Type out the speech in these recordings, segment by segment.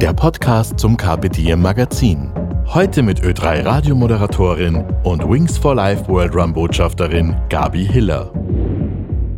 der Podcast zum Diem Magazin. Heute mit Ö3 Radiomoderatorin und Wings for Life World Run Botschafterin Gabi Hiller.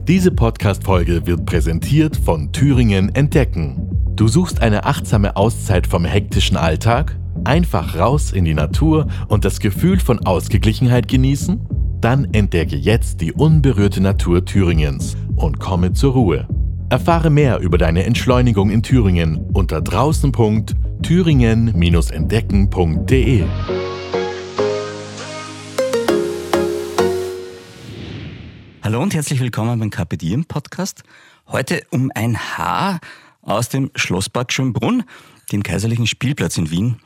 Diese Podcast-Folge wird präsentiert von Thüringen Entdecken. Du suchst eine achtsame Auszeit vom hektischen Alltag? Einfach raus in die Natur und das Gefühl von Ausgeglichenheit genießen? Dann entdecke jetzt die unberührte Natur Thüringens und komme zur Ruhe. Erfahre mehr über deine Entschleunigung in Thüringen unter draußen.thüringen-entdecken.de. Hallo und herzlich willkommen beim Diem Podcast. Heute um ein Haar aus dem Schlosspark Schönbrunn, dem kaiserlichen Spielplatz in Wien.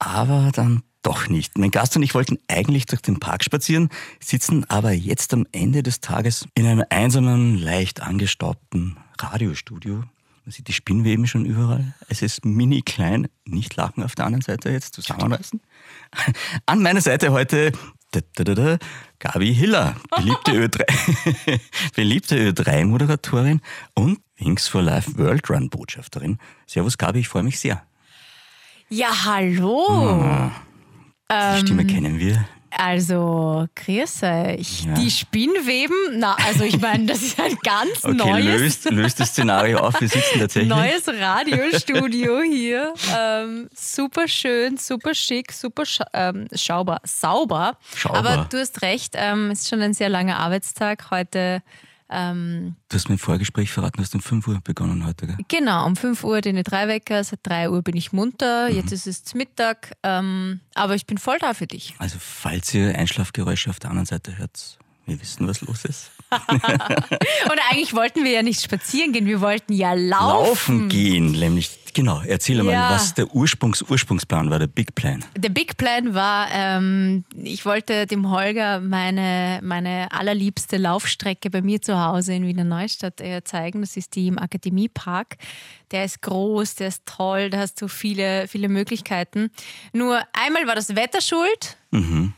Aber dann doch nicht. Mein Gast und ich wollten eigentlich durch den Park spazieren, sitzen aber jetzt am Ende des Tages in einem einsamen, leicht angestaubten Radiostudio. Man sieht die Spinnweben schon überall. Es ist mini klein. Nicht lachen auf der anderen Seite jetzt zusammenreißen. An meiner Seite heute da, da, da, Gabi Hiller, beliebte Ö3, beliebte Ö3-Moderatorin und Wings for Life World Run Botschafterin. Servus Gabi, ich freue mich sehr. Ja, hallo. Ah, die Stimme kennen wir. Also, grüß euch. Ja. Die Spinnweben, na, also ich meine, das ist ein ganz Okay, neues, löst, löst das Szenario auf. Wir sitzen tatsächlich. neues Radiostudio hier. Ähm, super schön, super schick, super scha ähm, schaubar, sauber. Schaubar. Aber du hast recht, ähm, es ist schon ein sehr langer Arbeitstag heute. Ähm, Du hast mir im Vorgespräch verraten, du hast um 5 Uhr begonnen heute, gell? Genau, um 5 Uhr den drei Wecker, seit 3 Uhr bin ich munter, Mhm. jetzt ist es Mittag, ähm, aber ich bin voll da für dich. Also, falls ihr Einschlafgeräusche auf der anderen Seite hört, wir wissen, was los ist. Und eigentlich wollten wir ja nicht spazieren gehen, wir wollten ja laufen. Laufen gehen, nämlich, genau. Erzähl Ja. mal, was der Ursprungs Ursprungsplan war, der Big Plan. Der Big Plan war, ähm, ich wollte dem Holger meine, meine allerliebste Laufstrecke bei mir zu Hause in Wiener Neustadt äh, zeigen. Das ist die im Akademiepark. Der ist groß, der ist toll, da hast du viele, viele Möglichkeiten. Nur einmal war das Wetter schuld. Mhm.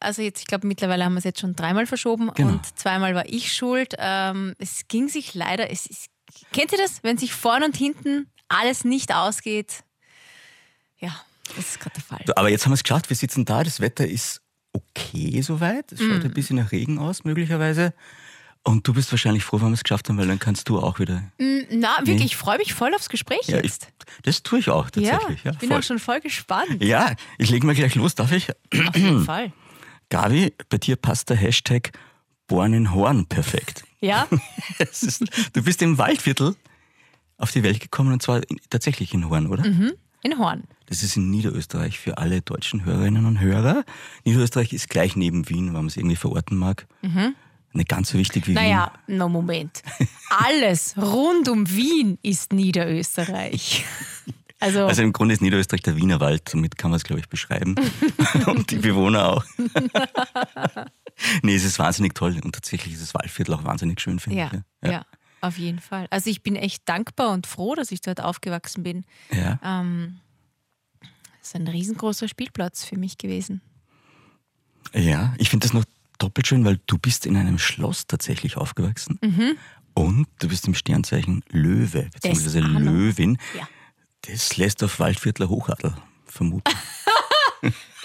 Also jetzt, ich glaube, mittlerweile haben wir es jetzt schon dreimal verschoben Genau. und zweimal war ich schuld. Ähm, es ging sich leider, es ist, kennt ihr das, wenn sich vorne und hinten alles nicht ausgeht? Ja, das ist gerade der Fall. Aber jetzt haben wir es geschafft, wir sitzen da, das Wetter ist okay soweit. Es schaut ein bisschen nach Regen aus, möglicherweise. Und du bist wahrscheinlich froh, wenn wir es geschafft haben, weil dann kannst du auch wieder. Mm, Na, wirklich, ich freue mich voll aufs Gespräch Ja, ich, jetzt. das tue ich auch ja, tatsächlich. Ja, ich bin voll. auch schon voll gespannt. ja, ich lege mal gleich los, darf ich? Auf jeden Fall. Gabi, bei dir passt der Hashtag Born in Horn perfekt. Ja? Ist, du bist im Waldviertel auf die Welt gekommen und zwar in, tatsächlich in Horn, oder? Mhm. In Horn. Das ist in Niederösterreich für alle deutschen Hörerinnen und Hörer. Niederösterreich ist gleich neben Wien, wenn man es irgendwie verorten mag. Nicht ganz so wichtig wie Mhm. Naja, no Moment. Alles rund um Wien ist Niederösterreich. Also. Also im Grunde ist Niederösterreich der Wienerwald, somit kann man es, glaube ich, beschreiben. und die Bewohner auch. nee, es ist wahnsinnig toll und tatsächlich ist das Waldviertel auch wahnsinnig schön, finde ja, ich. ja, auf jeden Fall. Also ich bin echt dankbar und froh, dass ich dort aufgewachsen bin. ja. Ähm, es ist ein riesengroßer Spielplatz für mich gewesen. Ja, ich finde das noch doppelt schön, weil du bist in einem Schloss tatsächlich aufgewachsen. Und du bist im Sternzeichen Löwe, Anno. Löwin. Ja. Das lässt auf Waldviertler Hochadel vermuten.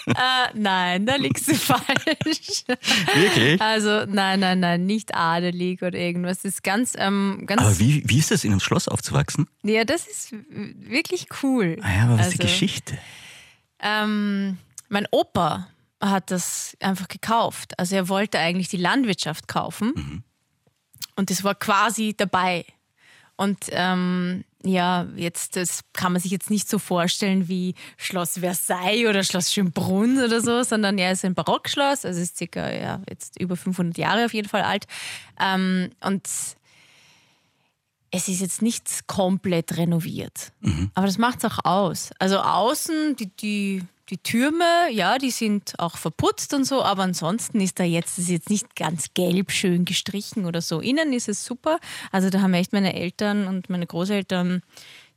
Äh, nein, da liegst du falsch. Wirklich? Also nein, nein, nein, nicht adelig oder irgendwas. Das ist ganz, ähm, ganz. Aber wie, wie ist das, in einem Schloss aufzuwachsen? Ja, das ist wirklich cool. Ah ja, aber was ist Also, die Geschichte? Ähm, mein Opa hat das einfach gekauft. Also er wollte eigentlich die Landwirtschaft kaufen Mhm. und das war quasi dabei. Und ähm, ja, jetzt das kann man sich jetzt nicht so vorstellen wie Schloss Versailles oder Schloss Schönbrunn oder so, sondern ja, es ist ein Barockschloss, also ist circa ja, jetzt über 500 Jahre auf jeden Fall alt. Ähm, und es ist jetzt nicht komplett renoviert. Aber das macht es auch aus. Also außen, die, die, die Türme, ja, die sind auch verputzt und so, aber ansonsten ist da jetzt, ist jetzt nicht ganz gelb schön gestrichen oder so. Innen ist es super. Also da haben echt meine Eltern und meine Großeltern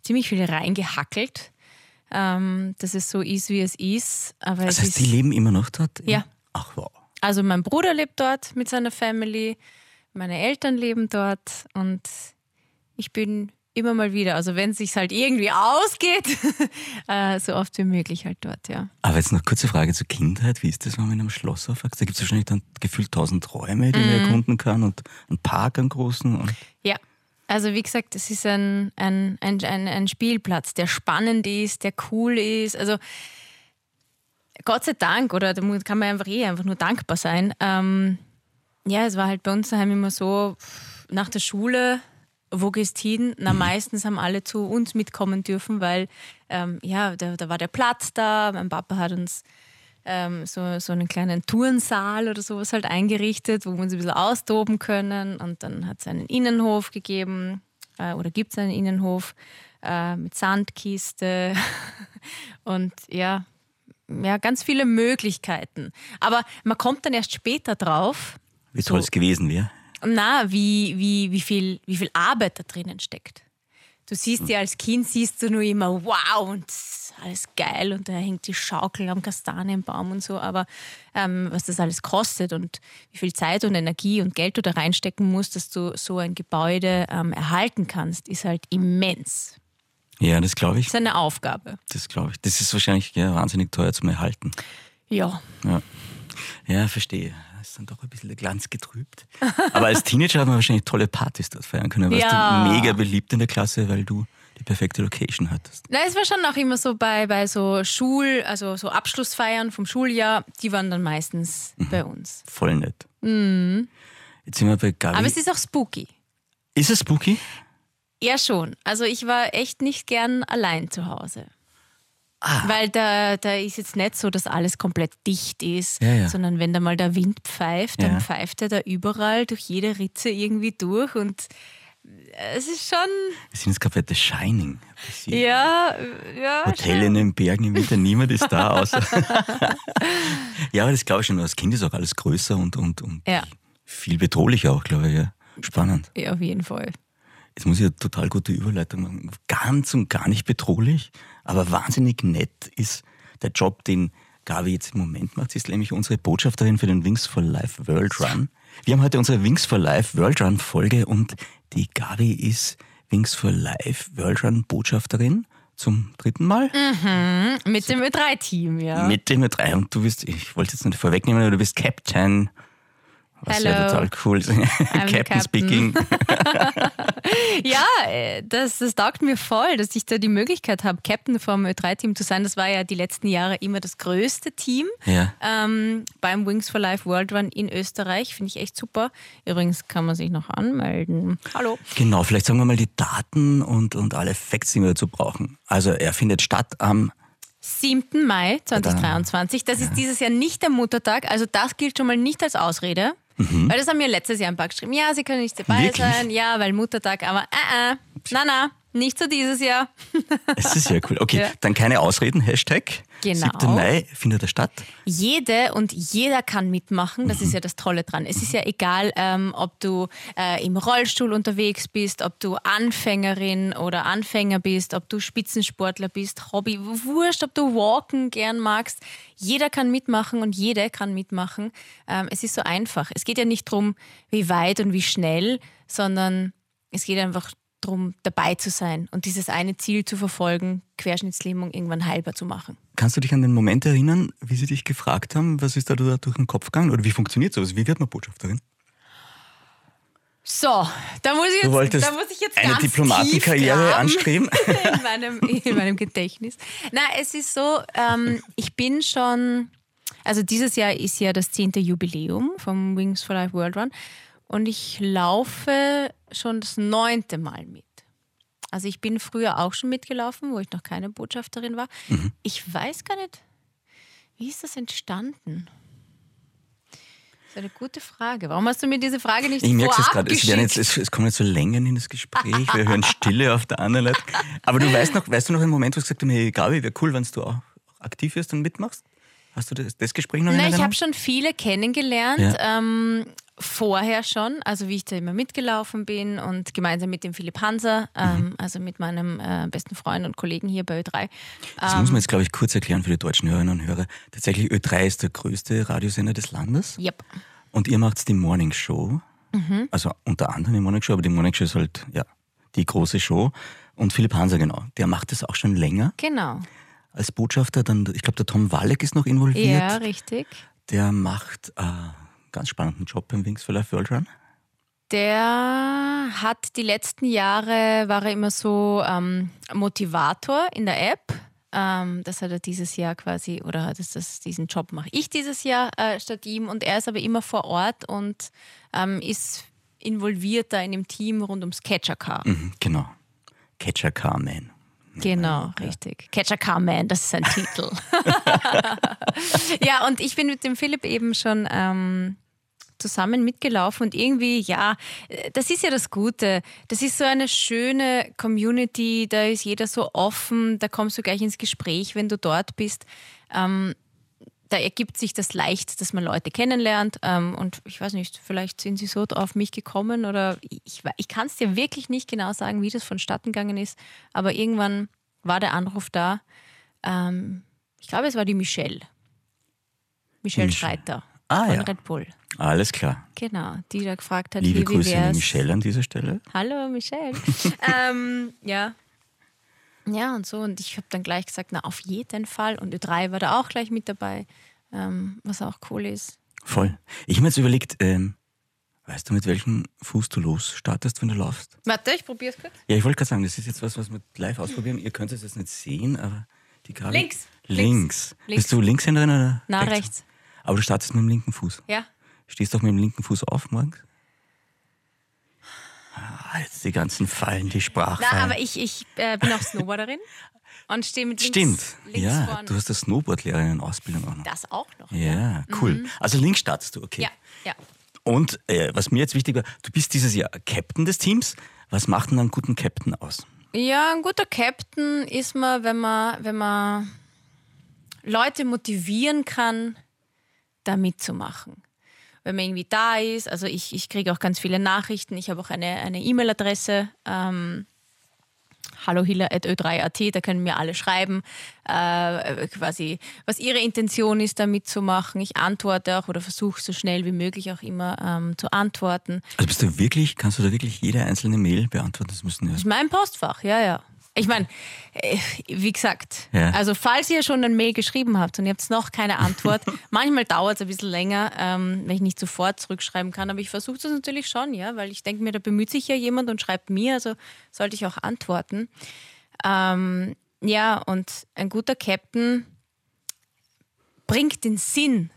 ziemlich viel reingehackelt, ähm, dass es so ist, wie es ist. Aber Das heißt, ist, die leben immer noch dort? Ja. Ach wow. also mein Bruder lebt dort mit seiner Family, meine Eltern leben dort und ich bin immer mal wieder, also wenn es sich halt irgendwie ausgeht, äh, so oft wie möglich halt dort, ja. Aber jetzt noch kurze Frage zur Kindheit. Wie ist das, wenn man in einem Schloss aufwächst? Da gibt es wahrscheinlich dann gefühlt tausend Räume, die man Mhm. erkunden kann und einen Park, einen großen. Ja, also wie gesagt, es ist ein, ein, ein, ein, ein Spielplatz, der spannend ist, der cool ist. Also Gott sei Dank, oder da kann man einfach eh einfach nur dankbar sein. Ähm, ja, es war halt bei uns daheim immer so, nach der Schule, wo gehst hin? Na, meistens haben alle zu uns mitkommen dürfen, weil ähm, ja, da, da war der Platz da. Mein Papa hat uns ähm, so, so einen kleinen Turnsaal oder sowas halt eingerichtet, wo wir uns ein bisschen austoben können. Und dann hat es einen Innenhof gegeben äh, oder gibt es einen Innenhof äh, mit Sandkiste und ja, ja, ganz viele Möglichkeiten. Aber man kommt dann erst später drauf, wie So. toll es gewesen wäre. Na, wie, wie, wie, viel, wie viel Arbeit da drinnen steckt. Du siehst ja als Kind, siehst du nur immer, wow, und alles geil und da hängt die Schaukel am Kastanienbaum und so, aber ähm, was das alles kostet und wie viel Zeit und Energie und Geld du da reinstecken musst, dass du so ein Gebäude ähm, erhalten kannst, ist halt immens. Ja, das glaube ich. Das ist eine Aufgabe. Das glaube ich. Das ist wahrscheinlich ja, wahnsinnig teuer zum Erhalten. Ja. Ja, ja verstehe. Ist dann doch ein bisschen der Glanz getrübt. Aber als Teenager hat man wahrscheinlich tolle Partys dort feiern können. Warst Ja. du mega beliebt in der Klasse, weil du die perfekte Location hattest. Na, es war schon auch immer so bei, bei so Schul-, also so Abschlussfeiern vom Schuljahr, die waren dann meistens bei uns. Voll nett. Jetzt sind wir bei Gabi. Mhm. Aber es ist auch spooky. ist es spooky? Ja, schon. Also ich war echt nicht gern allein zu Hause. Ah. Weil da, da ist jetzt nicht so, dass alles komplett dicht ist, Ja, ja. sondern wenn da mal der Wind pfeift, dann Ja. pfeift er da überall durch jede Ritze irgendwie durch und es ist schon, Wir sind jetzt gerade bei The Shining. Ja, ja. Hotel in den Bergen im Winter, niemand ist da außer. ja, aber das glaube ich schon. Als Kind ist auch alles größer und, und, und viel bedrohlicher auch, glaube ich. Ja. Spannend. Ja, auf jeden Fall. Jetzt muss ich eine total gute Überleitung machen. Ganz und gar nicht bedrohlich, aber wahnsinnig nett ist der Job, den Gabi jetzt im Moment macht. Sie ist nämlich unsere Botschafterin für den Wings for Life World Run. Wir haben heute unsere Wings for Life World Run Folge und die Gabi ist Wings for Life World Run Botschafterin zum dritten Mal. Mit dem Ö3-Team, ja. Mit dem drei. Und du bist, ich wollte jetzt nicht vorwegnehmen, aber du bist Captain. Was ja Hello. total cool ist. Captain, Captain. speaking. Ja, das, das taugt mir voll, dass ich da die Möglichkeit habe, Captain vom Ö3-Team zu sein. Das war ja die letzten Jahre immer das größte Team Ja. ähm, beim Wings for Life World Run in Österreich. Finde ich echt super. Übrigens kann man sich noch anmelden. Hallo. Genau, vielleicht sagen wir mal die Daten und, und alle Facts, die wir dazu brauchen. Also er findet statt am 7. Mai 2023. Das ist dieses Jahr nicht der Muttertag, also das gilt schon mal nicht als Ausrede. Weil das haben mir letztes Jahr ein paar geschrieben. Ja, sie können nicht dabei Wirklich? sein. Ja, weil Muttertag. Aber äh, äh, na, na, nicht so dieses Jahr. Es ist ja cool. Okay, Ja. dann keine Ausreden. Hashtag. Genau. 7. Mai findet er statt. Jede und jeder kann mitmachen. Das ist ja das Tolle dran. Es ist ja egal, ähm, ob du äh, im Rollstuhl unterwegs bist, ob du Anfängerin oder Anfänger bist, ob du Spitzensportler bist, Hobby, wurscht, ob du Walken gern magst. Jeder kann mitmachen und jede kann mitmachen. Ähm, es ist so einfach. Es geht ja nicht darum, wie weit und wie schnell, sondern es geht einfach darum, dabei zu sein und dieses eine Ziel zu verfolgen, Querschnittslähmung irgendwann heilbar zu machen. Kannst du dich an den Moment erinnern, wie sie dich gefragt haben, was ist da durch den Kopf gegangen? Oder wie funktioniert sowas? Wie wird man Botschafterin? So, da muss ich jetzt, da muss ich jetzt eine Diplomatenkarriere anstreben? in meinem, in meinem Gedächtnis. Na, es ist so, ähm, ich bin schon, also dieses Jahr ist ja das zehnte Jubiläum vom Wings for Life World Run und ich laufe schon das neunte Mal mit. Also ich bin früher auch schon mitgelaufen, wo ich noch keine Botschafterin war. Ich weiß gar nicht, wie ist das entstanden? Das ist eine gute Frage. Warum hast du mir diese Frage nicht Ich merke es vorab gerade, es, jetzt- es, es kommen jetzt so Längen in das Gespräch, wir hören Stille auf der anderen Seite. Aber du weißt noch, weißt du noch einen Moment, wo du gesagt hast, hey Gabi, wäre cool, wenn du auch aktiv wirst und mitmachst? Hast du das, das Gespräch noch in Nein, ich habe schon viele kennengelernt. Ja. Ähm, vorher schon, also wie ich da immer mitgelaufen bin und gemeinsam mit dem Philipp Hanser, ähm, also mit meinem äh, besten Freund und Kollegen hier bei Ö3. Das Ähm. muss man jetzt, glaube ich, kurz erklären für die deutschen Hörerinnen und Hörer. Tatsächlich, Ö3 ist der größte Radiosender des Landes. Yep. Und ihr macht die Morning Show. Mhm. Also unter anderem die Morning Show, aber die Morning Show ist halt ja, die große Show. Und Philipp Hanser, genau, der macht das auch schon länger Genau. als Botschafter. Dann, ich glaube, der Tom Walleck ist noch involviert. Ja, richtig. Der macht äh, ganz spannenden Job beim Wings for Life World Run. Der hat die letzten Jahre, war er immer so ähm, Motivator in der App. Ähm, das hat er dieses Jahr quasi, oder hat es das, diesen Job mache ich dieses Jahr äh, statt ihm. Und er ist aber immer vor Ort und ähm, ist involviert da in dem Team rund ums Catcher Car. Mhm, genau. Catcher Car Man. Genau, richtig. Catcher Car Man, das ist sein Titel. ja, und ich bin mit dem Philipp eben schon ähm, zusammen mitgelaufen und irgendwie, ja, das ist ja das Gute. Das ist so eine schöne Community, da ist jeder so offen, da kommst du gleich ins Gespräch, wenn du dort bist. Ähm, da ergibt sich das leicht, dass man Leute kennenlernt. Ähm, und ich weiß nicht, vielleicht sind sie so auf mich gekommen oder ich, ich kann es dir wirklich nicht genau sagen, wie das vonstatten gegangen ist. Aber irgendwann war der Anruf da. Ähm, ich glaube, es war die Michelle. Michelle Michelle. Schreiter Ah, von ja. Red Bull. Alles klar. Genau, die da gefragt hat, Liebe wie, wie Grüße an wär's? Michelle an dieser Stelle. Hallo Michelle. ähm, ja. Ja, und so. Und ich habe dann gleich gesagt, na, auf jeden Fall. Und Ö3 war da auch gleich mit dabei, ähm, was auch cool ist. Voll. Ich habe mir jetzt überlegt, ähm, weißt du, mit welchem Fuß du losstartest, wenn du laufst? Warte, ich probiere es kurz. Ja, ich wollte gerade sagen, das ist jetzt was, was wir live ausprobieren. Ihr könnt es jetzt nicht sehen, aber die Gabi... Links. Links. Links. Bist du Linkshänderin oder Na, rechts. Aber du startest mit dem linken Fuß. Ja. Stehst doch mit dem linken Fuß auf morgens? Jetzt die ganzen Fallen, die Sprachfallen. Na, aber ich, ich äh, bin auch Snowboarderin und stehe mit links, Stimmt. links ja, vorne. du hast eine Snowboardlehrerin-Ausbildung auch noch. das auch noch. Ja, cool. Also links startest du, okay. Ja, ja. Und äh, was mir jetzt wichtig war, du bist dieses Jahr Captain des Teams. Was macht denn einen guten Captain aus? Ja, ein guter Captain ist man, wenn man, wenn man Leute motivieren kann, da mitzumachen. Wenn man irgendwie da ist, also ich, ich kriege auch ganz viele Nachrichten, ich habe auch eine eine E-Mail-Adresse, ähm, hallohiller.ö3.at, da können mir alle schreiben, äh, quasi, was ihre Intention ist, da mitzumachen. Ich antworte auch oder versuche so schnell wie möglich auch immer ähm, zu antworten. Also bist du wirklich, kannst du da wirklich jede einzelne Mail beantworten? Das müssen ja. Das ist mein Postfach, ja, ja. Ich meine, äh, wie gesagt, Ja. also falls ihr schon ein Mail geschrieben habt und ihr habt noch keine Antwort, manchmal dauert es ein bisschen länger, ähm, wenn ich nicht sofort zurückschreiben kann, aber ich versuche das natürlich schon, ja, weil ich denke mir, da bemüht sich ja jemand und schreibt mir, also sollte ich auch antworten. Ähm, ja, und ein guter Captain bringt den Sinn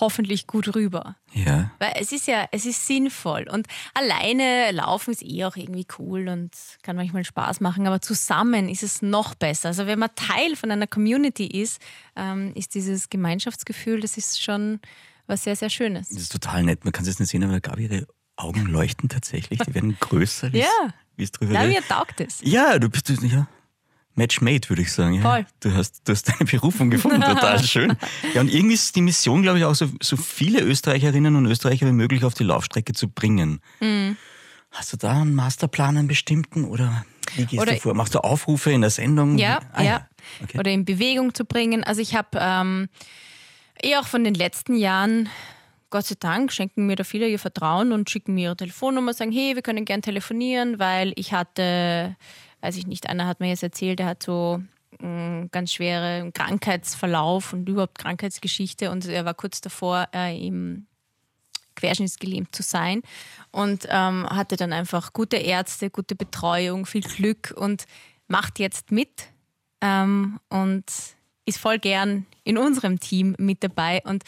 hoffentlich gut rüber. Ja. Weil es ist ja, es ist sinnvoll. Und alleine laufen ist eh auch irgendwie cool und kann manchmal Spaß machen, aber zusammen ist es noch besser. Also wenn man Teil von einer Community ist, ähm, ist dieses Gemeinschaftsgefühl, das ist schon was sehr, sehr Schönes. Das ist total nett. Man kann es jetzt nicht sehen, aber Gabi, ihre Augen leuchten tatsächlich. Die werden größer, wie Ja. wie es drüber Na, redet. mir taugt es. Ja, du bist ja, Match made, würde ich sagen. Ja. Voll. Du hast, du hast deine Berufung gefunden, total schön. Ja, und irgendwie ist die Mission, glaube ich, auch so, so viele Österreicherinnen und Österreicher wie möglich auf die Laufstrecke zu bringen. Mhm. Hast du da einen Masterplan, einen bestimmten oder wie gehst Oder- du vor? Machst du Aufrufe in der Sendung? Ja, Ah, ja. Okay. Oder in Bewegung zu bringen. Also ich habe ähm, eh auch von den letzten Jahren, Gott sei Dank, schenken mir da viele ihr Vertrauen und schicken mir ihre Telefonnummer, sagen, hey, wir können gern telefonieren, weil ich hatte, weiß ich nicht, einer hat mir jetzt erzählt, der hat so mh, ganz schwere Krankheitsverlauf und überhaupt Krankheitsgeschichte und er war kurz davor, äh, im querschnittsgelähmt zu sein und ähm, hatte dann einfach gute Ärzte, gute Betreuung, viel Glück und macht jetzt mit ähm, und ist voll gern in unserem Team mit dabei und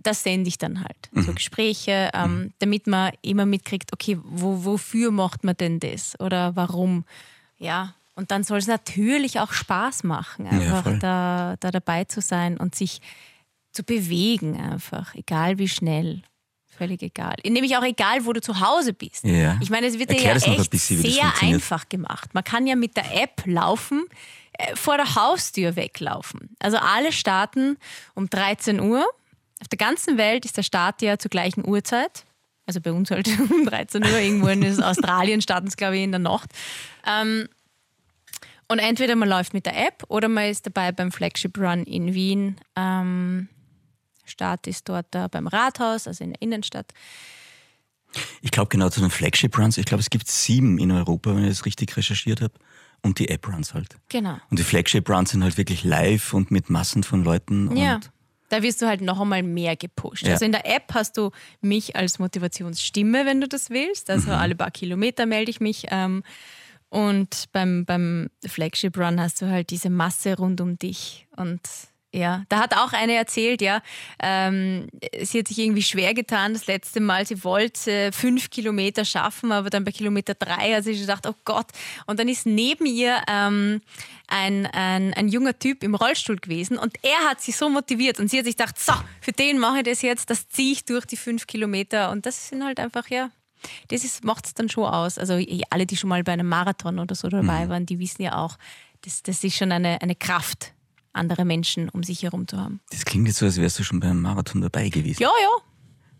das sende ich dann halt. So Gespräche, ähm, damit man immer mitkriegt, okay, wo, wofür macht man denn das oder warum? Ja, und dann soll es natürlich auch Spaß machen, einfach voll. da, da dabei zu sein und sich zu bewegen einfach, egal wie schnell. Völlig egal. Nämlich auch egal, wo du zu Hause bist. Ja. Ich meine, es wird Erklär dir ja noch ein echt bisschen, sehr einfach gemacht. Man kann ja mit der App laufen, äh, vor der Haustür weglaufen. Also alle starten um 13 Uhr. Auf der ganzen Welt ist der Start ja zur gleichen Uhrzeit. Also bei uns halt um 13 Uhr. Irgendwo in Australien starten es, glaube ich, in der Nacht. Ähm, und entweder man läuft mit der App oder man ist dabei beim Flagship Run in Wien. Ähm, Start ist dort da beim Rathaus, also in der Innenstadt. Ich glaube genau zu den Flagship Runs, ich glaube es gibt sieben in Europa, wenn ich das richtig recherchiert habe. Und die App Runs halt. Genau. Und die Flagship Runs sind halt wirklich live und mit Massen von Leuten. Ja. Und Da wirst du halt noch einmal mehr gepusht. Ja. Also in der App hast du mich als Motivationsstimme, wenn du das willst. Also Mhm. alle paar Kilometer melde ich mich. Ähm, und beim, beim Flagship Run hast du halt diese Masse rund um dich. Und ja, da hat auch eine erzählt, ja, ähm, sie hat sich irgendwie schwer getan das letzte Mal. Sie wollte fünf Kilometer schaffen, aber dann bei Kilometer drei hat sie gedacht, oh Gott. Und dann ist neben ihr ähm, ein, ein, ein junger Typ im Rollstuhl gewesen und er hat sie so motiviert und sie hat sich gedacht, so, für den mache ich das jetzt, das ziehe ich durch die fünf Kilometer. Und das sind halt einfach, ja, das macht es dann schon aus. Also eh, alle, die schon mal bei einem Marathon oder so dabei waren, die wissen ja auch, das, das ist schon eine, eine Kraft, andere Menschen um sich herum zu haben. das klingt jetzt so, als wärst du schon beim Marathon dabei gewesen. Ja, ja.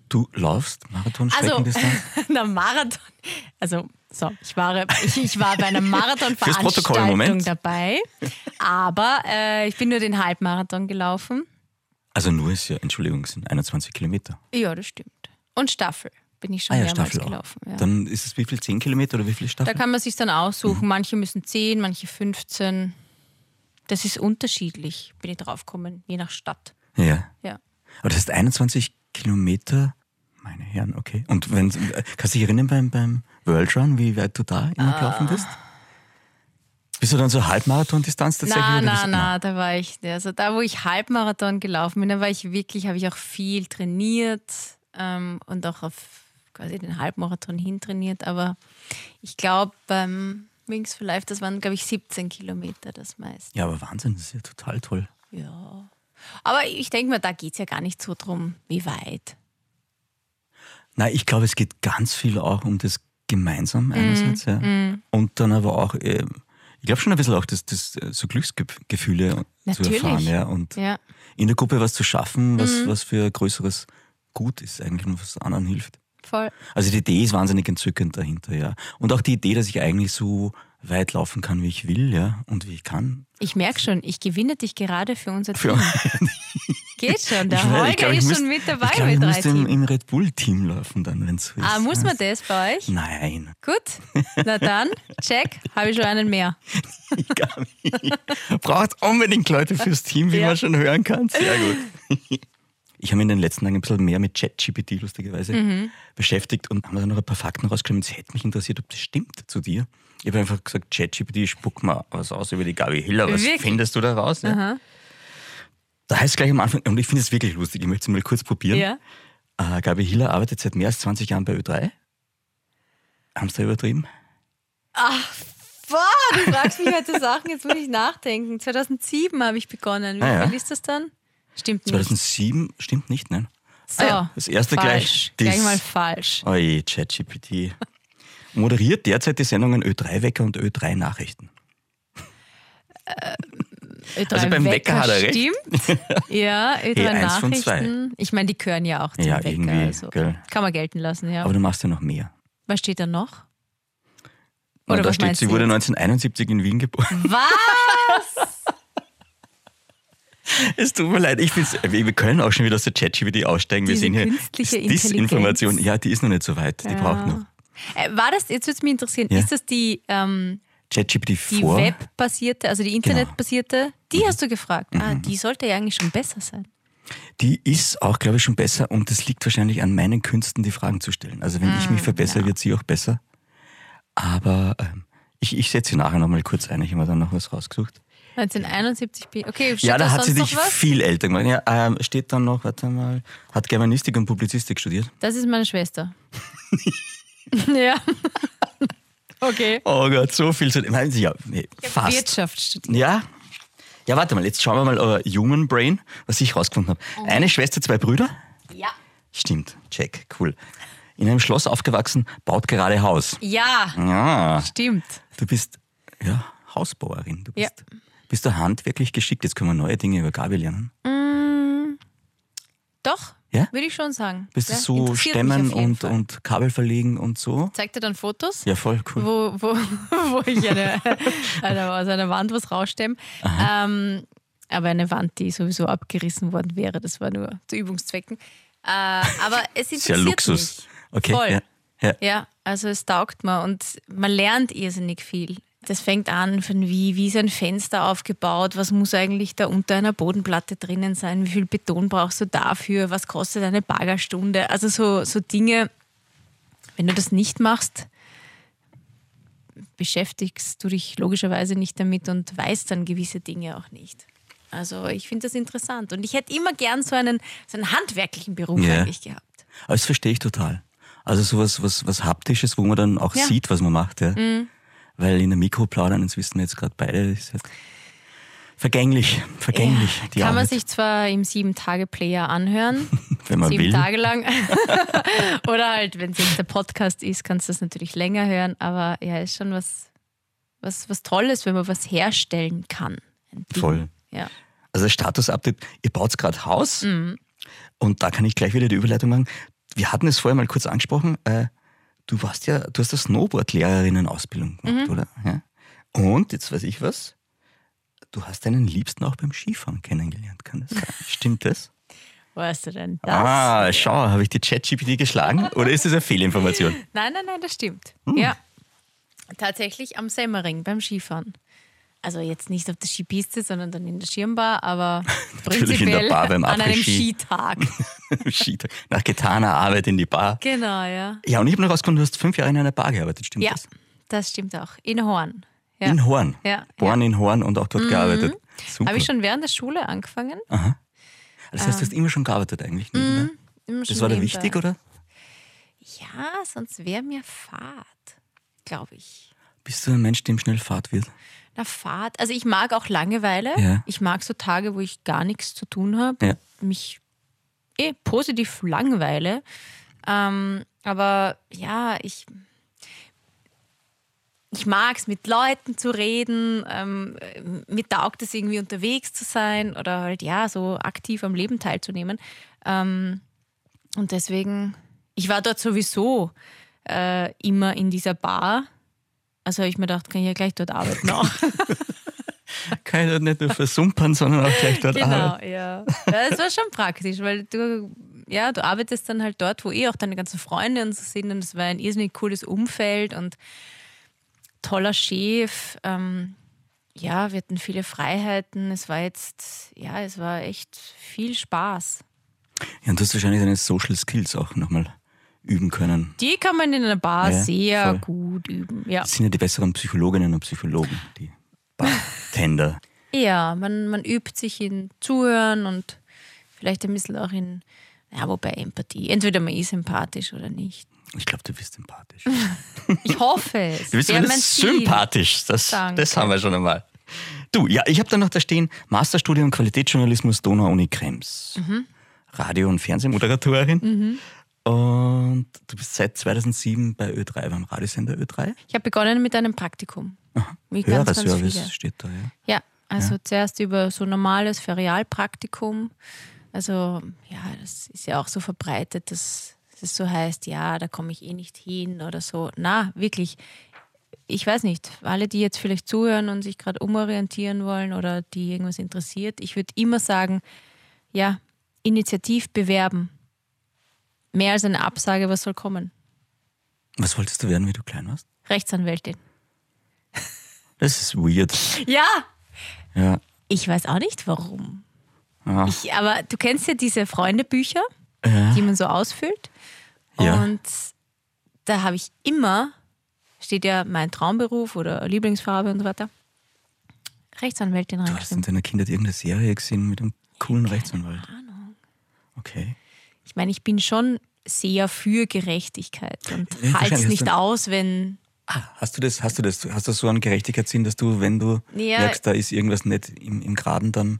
Du laufst Also, Marathon-Streckendistanz? na, Marathon. Also, so, ich war, ich, ich war bei einer Marathon-Veranstaltung dabei, aber äh, ich bin nur den Halbmarathon gelaufen. Also nur ist ja, Entschuldigung, es sind 21 Kilometer. Ja, das stimmt. Und Staffel bin ich schon Ah ja, mehrmals Staffel gelaufen. Ja. Dann ist es wie viel? 10 Kilometer oder wie viele Da Staffeln? kann man sich dann Mhm. aussuchen. Manche müssen 10, manche 15. Das ist unterschiedlich, bin ich draufgekommen, je nach Stadt. Ja. Ja. Aber das heißt 21 Kilometer, meine Herren, okay. Und wenn, kannst du dich erinnern beim, beim World Run, wie weit du da immer gelaufen bist? Bist du dann so Halbmarathon-Distanz tatsächlich? Bist du- na, da war ich, also da, wo ich Halbmarathon gelaufen bin, da war ich wirklich, habe ich auch viel trainiert ähm, und auch auf quasi den Halbmarathon hintrainiert. Aber ich glaube, beim Wings for Life, das waren, glaube ich, 17 Kilometer das meiste. Ja, aber Wahnsinn, das ist ja total toll. Ja. Aber ich denke mal, da geht es ja gar nicht so drum, wie weit. Nein, ich glaube, es geht ganz viel auch um das Gemeinsam einerseits, ja. Und dann aber auch, äh, ich glaube schon ein bisschen auch das, das äh, so Glücksgefühle zu Natürlich. erfahren, ja. Und Ja. in der Gruppe was zu schaffen, was, was für ein größeres Gut ist eigentlich und was anderen hilft. Voll. Also die Idee ist wahnsinnig entzückend dahinter, ja. Und auch die Idee, dass ich eigentlich so weit laufen kann, wie ich will, ja, und wie ich kann. Ich merke schon, ich gewinne dich gerade für unser Für- Team. Geht schon, der Ich Holger ich glaub, ich ist müsst- schon mit dabei ich glaub, ich mit drei müsste im, im Red Bull-Team laufen dann, wenn es so ist. Ah, muss man das bei euch? Nein. Gut, na dann, check, habe ich schon einen mehr. Ich gar nicht. Braucht unbedingt Leute fürs Team, wie Ja. man schon hören kann. Sehr gut. Ich habe mich in den letzten Tagen ein bisschen mehr mit ChatGPT lustigerweise Mhm. beschäftigt und habe dann noch ein paar Fakten rausgeschrieben. Es hätte mich interessiert, ob das stimmt zu dir. Ich habe einfach gesagt, ChatGPT, spuck mal was aus über die Gabi Hiller. Was Wirklich? findest du da raus? Ja. Da heißt es gleich am Anfang, und ich finde es wirklich lustig, ich möchte es mal kurz probieren. Ja. Äh, Gabi Hiller arbeitet seit mehr als 20 Jahren bei Ö3. Haben sie da übertrieben? Boah, du fragst mich heute Sachen, jetzt muss ich nachdenken. 2007 habe ich begonnen. Wie Ah, ja. viel ist das dann? Stimmt nicht. 2007, stimmt nicht, nein? So, Ah ja, das erste falsch. gleich. Gleich das- mal falsch. Oje, ChatGPT. Moderiert derzeit die Sendungen Ö3 Wecker und Ö3 Nachrichten. Ö3 Also beim Wecker hat er recht. Stimmt. Ja, Ö3 Hey. Nachrichten. Ich meine, die gehören ja auch zum Ja, Wecker. irgendwie, Also. Kann man gelten lassen, ja. Aber du machst ja noch mehr. was steht da noch? Na, Oder da was steht, sie wurde jetzt? 1971 in Wien geboren. Was? Es tut mir leid, ich find's, wir wir können auch schon wieder aus der ChatGPT aussteigen. Wir Diese sehen hier Disinformation. Ja, die ist noch nicht so weit. Die braucht noch. Äh, War das, jetzt würde es mich interessieren, Ja. ist das die, ähm, ChatGPT die vor. webbasierte, also die internetbasierte? Die hast du gefragt. Ah, Mhm. die sollte ja eigentlich schon besser sein. Die ist auch, glaube ich, schon besser und das liegt wahrscheinlich an meinen Künsten, die Fragen zu stellen. Also wenn ich Hm, mich verbessere, wird sie auch besser. Aber ähm, ich, ich setze sie nachher nochmal kurz ein. Ich habe mir dann noch was rausgesucht. 1971 bin Okay, steht Ja, da hat sie was? viel älter gemacht. Ja, ähm, steht dann noch, warte mal, hat Germanistik und Publizistik studiert. Das ist meine Schwester. ja. okay. Oh Gott, so viel zu. Meinen Sie ja, nee, fast. Wirtschaft studiert. Ja, Ja, warte mal, jetzt schauen wir mal euer Human Brain, was ich rausgefunden habe. Eine Schwester, zwei Brüder? Ja. Stimmt, check, cool. In einem Schloss aufgewachsen, baut gerade Haus. Ja, Ja, stimmt. du bist ja, Hausbauerin. Du Ja. Bist, du handwerklich geschickt. Jetzt können wir neue Dinge über Gabi lernen. Doch, Ja? würde ich schon sagen. Bist ja, du so Stemmen und, Fall. und Kabel verlegen und so? Zeigt er dann Fotos? Ja, voll cool. wo, wo, wo ich eine, eine, aus einer Wand was rausstemme. Ähm, aber eine Wand, die sowieso abgerissen worden wäre, das war nur zu Übungszwecken. Äh, aber es Ist ja Luxus. mich. Okay, Voll. ja. ja. Ja, also es taugt mir und man lernt irrsinnig viel. Das fängt an von wie, wie ist ein Fenster aufgebaut, was muss eigentlich da unter einer Bodenplatte drinnen sein, wie viel Beton brauchst du dafür, was kostet eine Baggerstunde. Also so, so Dinge, wenn du das nicht machst, beschäftigst du dich logischerweise nicht damit und weißt dann gewisse Dinge auch nicht. Also ich finde das interessant und ich hätte immer gern so einen, so einen handwerklichen Beruf Ja. eigentlich gehabt. Aber das verstehe ich total. Also sowas was, was Haptisches, wo man dann auch Ja. Mhm. sieht, was man macht. Ja. Weil in der Mikroplaudern, das wissen wir jetzt gerade beide, ist halt vergänglich. Vergänglich. Ja, kann man Arbeit, sich zwar im Sieben-Tage-Player anhören, wenn man sieben will. Tage lang. Oder halt, wenn es jetzt der Podcast ist, kannst du das natürlich länger hören. Aber ja, ist schon was, was, was Tolles, wenn man was herstellen kann. Voll. Ja. Also Status-Update, ihr baut gerade Haus Mhm. und da kann ich gleich wieder die Überleitung machen. Wir hatten es vorher mal kurz angesprochen, äh, du warst ja, du hast eine Snowboard-Lehrerinnen-Ausbildung gemacht, Mhm. oder? Ja. Und, jetzt weiß ich was, du hast deinen Liebsten auch beim Skifahren kennengelernt, kann das sein? Stimmt das? Weißt du denn das? Ah, schau, habe ich die ChatGPT geschlagen oder ist das eine Fehlinformation? Nein, nein, nein, das stimmt. Hm. Ja. Tatsächlich am Semmering beim Skifahren. Also jetzt nicht auf der Skipiste, sondern dann in der Schirmbar, aber Natürlich in der prinzipiell Bar beim an einem. Skitag. Skitag. Nach getaner Arbeit in die Bar. Genau, ja. Ja, und ich habe noch rausgefunden, du hast fünf Jahre in einer Bar gearbeitet, stimmt Ja, das? das stimmt auch. In Horn. Ja. In Horn. Ja, Born in Horn und auch dort gearbeitet. Super. Habe ich schon während der Schule angefangen. das heißt, du hast immer schon gearbeitet eigentlich. nebenbei? Immer Das schon war dir nebenbei. wichtig, oder? Ja, sonst wäre mir Fahrt, glaube ich. Bist du ein Mensch, dem schnell Fahrt wird? Na, Fahrt. Also ich mag auch Langeweile. Ja. Ich mag so Tage, wo ich gar nichts zu tun habe. Ja. Mich eh positiv langweile. Ähm, aber ja, ich, ich mag es, mit Leuten zu reden. Ähm, mir taugt es irgendwie unterwegs zu sein oder halt ja, so aktiv am Leben teilzunehmen. Ähm, und deswegen, ich war dort sowieso äh, immer in dieser Bar. Also habe ich mir gedacht, kann ich ja gleich dort arbeiten auch. Kann ich dort nicht nur versumpern, sondern auch gleich dort Genau, arbeiten. ja. ja. Das war schon praktisch, weil du, ja, du arbeitest dann halt dort, wo eh auch deine ganzen Freunde und so sind. Und es war ein irrsinnig cooles Umfeld und toller Chef. Ähm, ja, wir hatten viele Freiheiten. Es war jetzt, ja, es war echt viel Spaß. Ja, und du hast wahrscheinlich deine Social Skills auch nochmal üben können. Die kann man in einer Bar Ja, sehr voll. gut üben. Ja, Das sind ja die besseren Psychologinnen und Psychologen, die Bartender. ja man, man übt sich in Zuhören und vielleicht ein bisschen auch in, ja, wobei Empathie. Entweder man ist empathisch oder nicht. Ich glaube, du bist sympathisch. Ich hoffe es. Du bist zumindest sympathisch. Das, Danke. das haben wir schon einmal. Du, ja, ich habe da noch da stehen, Masterstudium Qualitätsjournalismus Donau-Uni Krems. Mhm. Radio- und Fernsehmoderatorin. Und du bist seit 2007 bei Ö3, beim Radiosender Ö3. Ich habe begonnen mit einem Praktikum. Wie ganz, ganz Hörerservice viele. steht da, ja. Ja, also zuerst über so normales Ferialpraktikum. Also ja, das ist ja auch so verbreitet, dass es so heißt, ja, da komme ich eh nicht hin oder so. Na, wirklich. Ich weiß nicht, alle, die jetzt vielleicht zuhören und sich gerade umorientieren wollen oder die irgendwas interessiert, ich würde immer sagen, ja, initiativ bewerben. Mehr als eine Absage, was soll kommen? Was wolltest du werden, wie du klein warst? Rechtsanwältin. Das ist weird. Ja, Ja. ich weiß auch nicht warum. Ja. Ich, aber du kennst ja diese Freundebücher, Ja. die man so ausfüllt. Ja. Und da habe ich immer, steht ja mein Traumberuf oder Lieblingsfarbe und so weiter, Rechtsanwältin Du hast in deiner Kindheit irgendeine Serie gesehen mit einem coolen Rechtsanwalt. Okay. Ich meine, ich bin schon sehr für Gerechtigkeit und Ja, halte es nicht du- aus, wenn Ah, hast du das, hast du das, hast du so einen Gerechtigkeitssinn, dass du, wenn du Ja. merkst, da ist irgendwas nicht im, im Graden, dann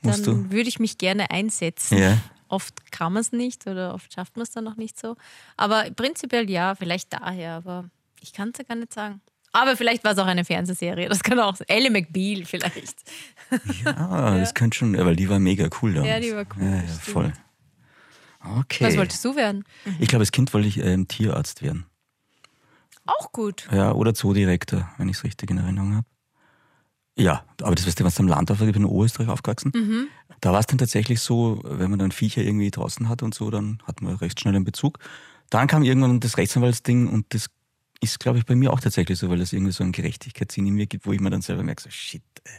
musst Dann würde ich mich gerne einsetzen. du. Ja. Oft kann man es nicht oder oft schafft man es dann noch nicht so. Aber prinzipiell ja, vielleicht daher, aber ich kann es ja gar nicht sagen. Aber vielleicht war es auch eine Fernsehserie, das kann auch sein. Ellie McBeal vielleicht. Ah, das könnte schon, weil die war mega cool damals. Ja, die war cool, Ja, ja, voll. Okay. Was wolltest du werden? Ich glaube, als Kind wollte ich ähm, Tierarzt werden. Auch gut. Ja, oder Zoodirektor, wenn ich es richtig in Erinnerung habe. Ja, aber das weißt du, was am Land auf, ich bin in Oberösterreich aufgewachsen. Mhm. Da war es dann tatsächlich so, wenn man dann Viecher irgendwie draußen hat und so, dann hat man recht schnell einen Bezug. Dann kam irgendwann das Rechtsanwaltsding und das ist, glaube ich, bei mir auch tatsächlich so, weil das irgendwie so einen Gerechtigkeitssinn in mir gibt, wo ich mir dann selber merke, so shit, ey,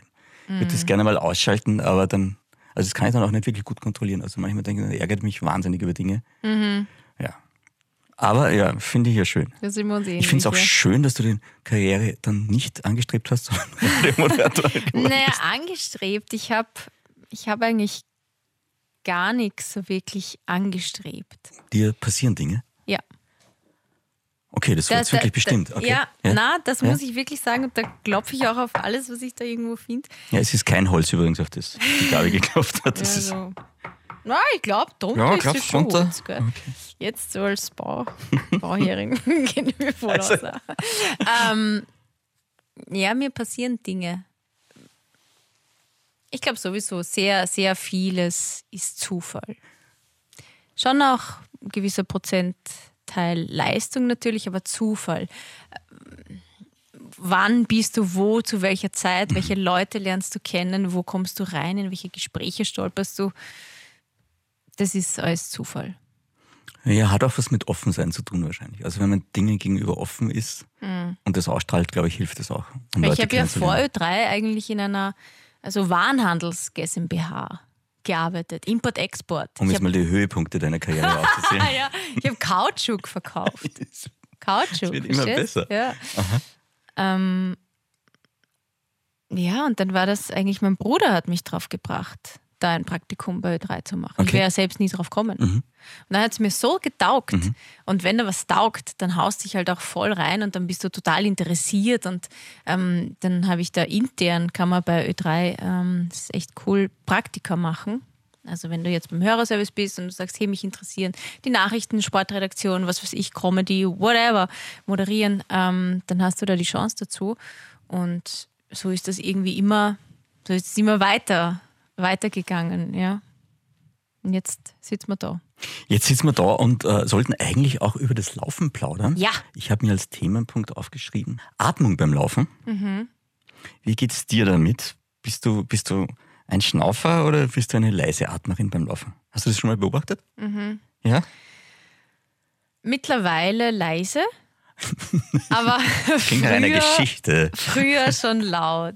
ich würde Mhm. das gerne mal ausschalten, aber dann, also das kann ich dann auch nicht wirklich gut kontrollieren. Also manchmal denke ich, das ärgert mich wahnsinnig über Dinge. Mhm. Ja. Aber ja, finde ich ja schön. Da sind wir uns ähnlich. Ich finde es auch ja. schön, dass du die Karriere dann nicht angestrebt hast, sondern geworden Naja, angestrebt. Ich habe ich hab eigentlich gar nichts so wirklich angestrebt. Dir passieren Dinge. Ja. Okay, das war jetzt wirklich bestimmt. Okay. Ja, na, das Ja? muss ich wirklich sagen. Und da klopfe ich auch auf alles, was ich da irgendwo finde. ja, es ist kein Holz übrigens, auf das die Gabi geklopft hat. Das ist, Also, na, ich glaube, drunter Ja, ist es schon? Holz, gell? Jetzt so als Bau, Bauherrin kenne ich mir voll Also aus. ähm, ja, mir passieren Dinge. Ich glaube sowieso, sehr, sehr vieles ist Zufall. Schon auch ein gewisser Prozentteil Leistung natürlich, aber Zufall. Wann bist du wo, zu welcher Zeit, welche Leute lernst du kennen, wo kommst du rein, in welche Gespräche stolperst du? Das ist alles Zufall. ja, hat auch was mit Offensein zu tun wahrscheinlich. Also wenn man Dingen gegenüber offen ist und das ausstrahlt, glaube ich, hilft das auch. Um ich habe ja vor kennenzulernen. Ö3 eigentlich in einer also Warenhandels GmbH gearbeitet, Import-Export. Um ich jetzt mal die Höhepunkte deiner Karriere aufzuzählen. ah, ja, ich habe Kautschuk verkauft. Kautschuk. wird immer besser. Ja. Ähm, ja, und dann war das eigentlich, mein Bruder hat mich drauf gebracht, da ein Praktikum bei Ö3 zu machen. Ich Okay. Mhm. wäre selbst nie drauf gekommen. Und dann hat es mir so getaugt. Und wenn da was taugt, dann haust dich halt auch voll rein und dann bist du total interessiert. Und ähm, dann habe ich da intern, kann man bei Ö3, ähm, das ist echt cool, Praktika machen. Also wenn du jetzt beim Hörerservice bist und du sagst, hey, mich interessieren die Nachrichten, Sportredaktion, was weiß ich, Comedy, whatever, moderieren, ähm, dann hast du da die Chance dazu. Und so ist das irgendwie immer, so ist es immer weiter, weitergegangen, ja. Und jetzt sitzen wir da. Jetzt sitzen wir da und äh, sollten eigentlich auch über das Laufen plaudern. Ja. Ich habe mir als Themenpunkt aufgeschrieben, Atmung beim Laufen. Mhm. Wie geht's dir damit? Bist du, bist du ein Schnaufer oder bist du eine leise Atmerin beim Laufen? Hast du das schon mal beobachtet? Mhm. Ja? Mittlerweile leise, aber Klingt früher, Geschichte. früher schon laut.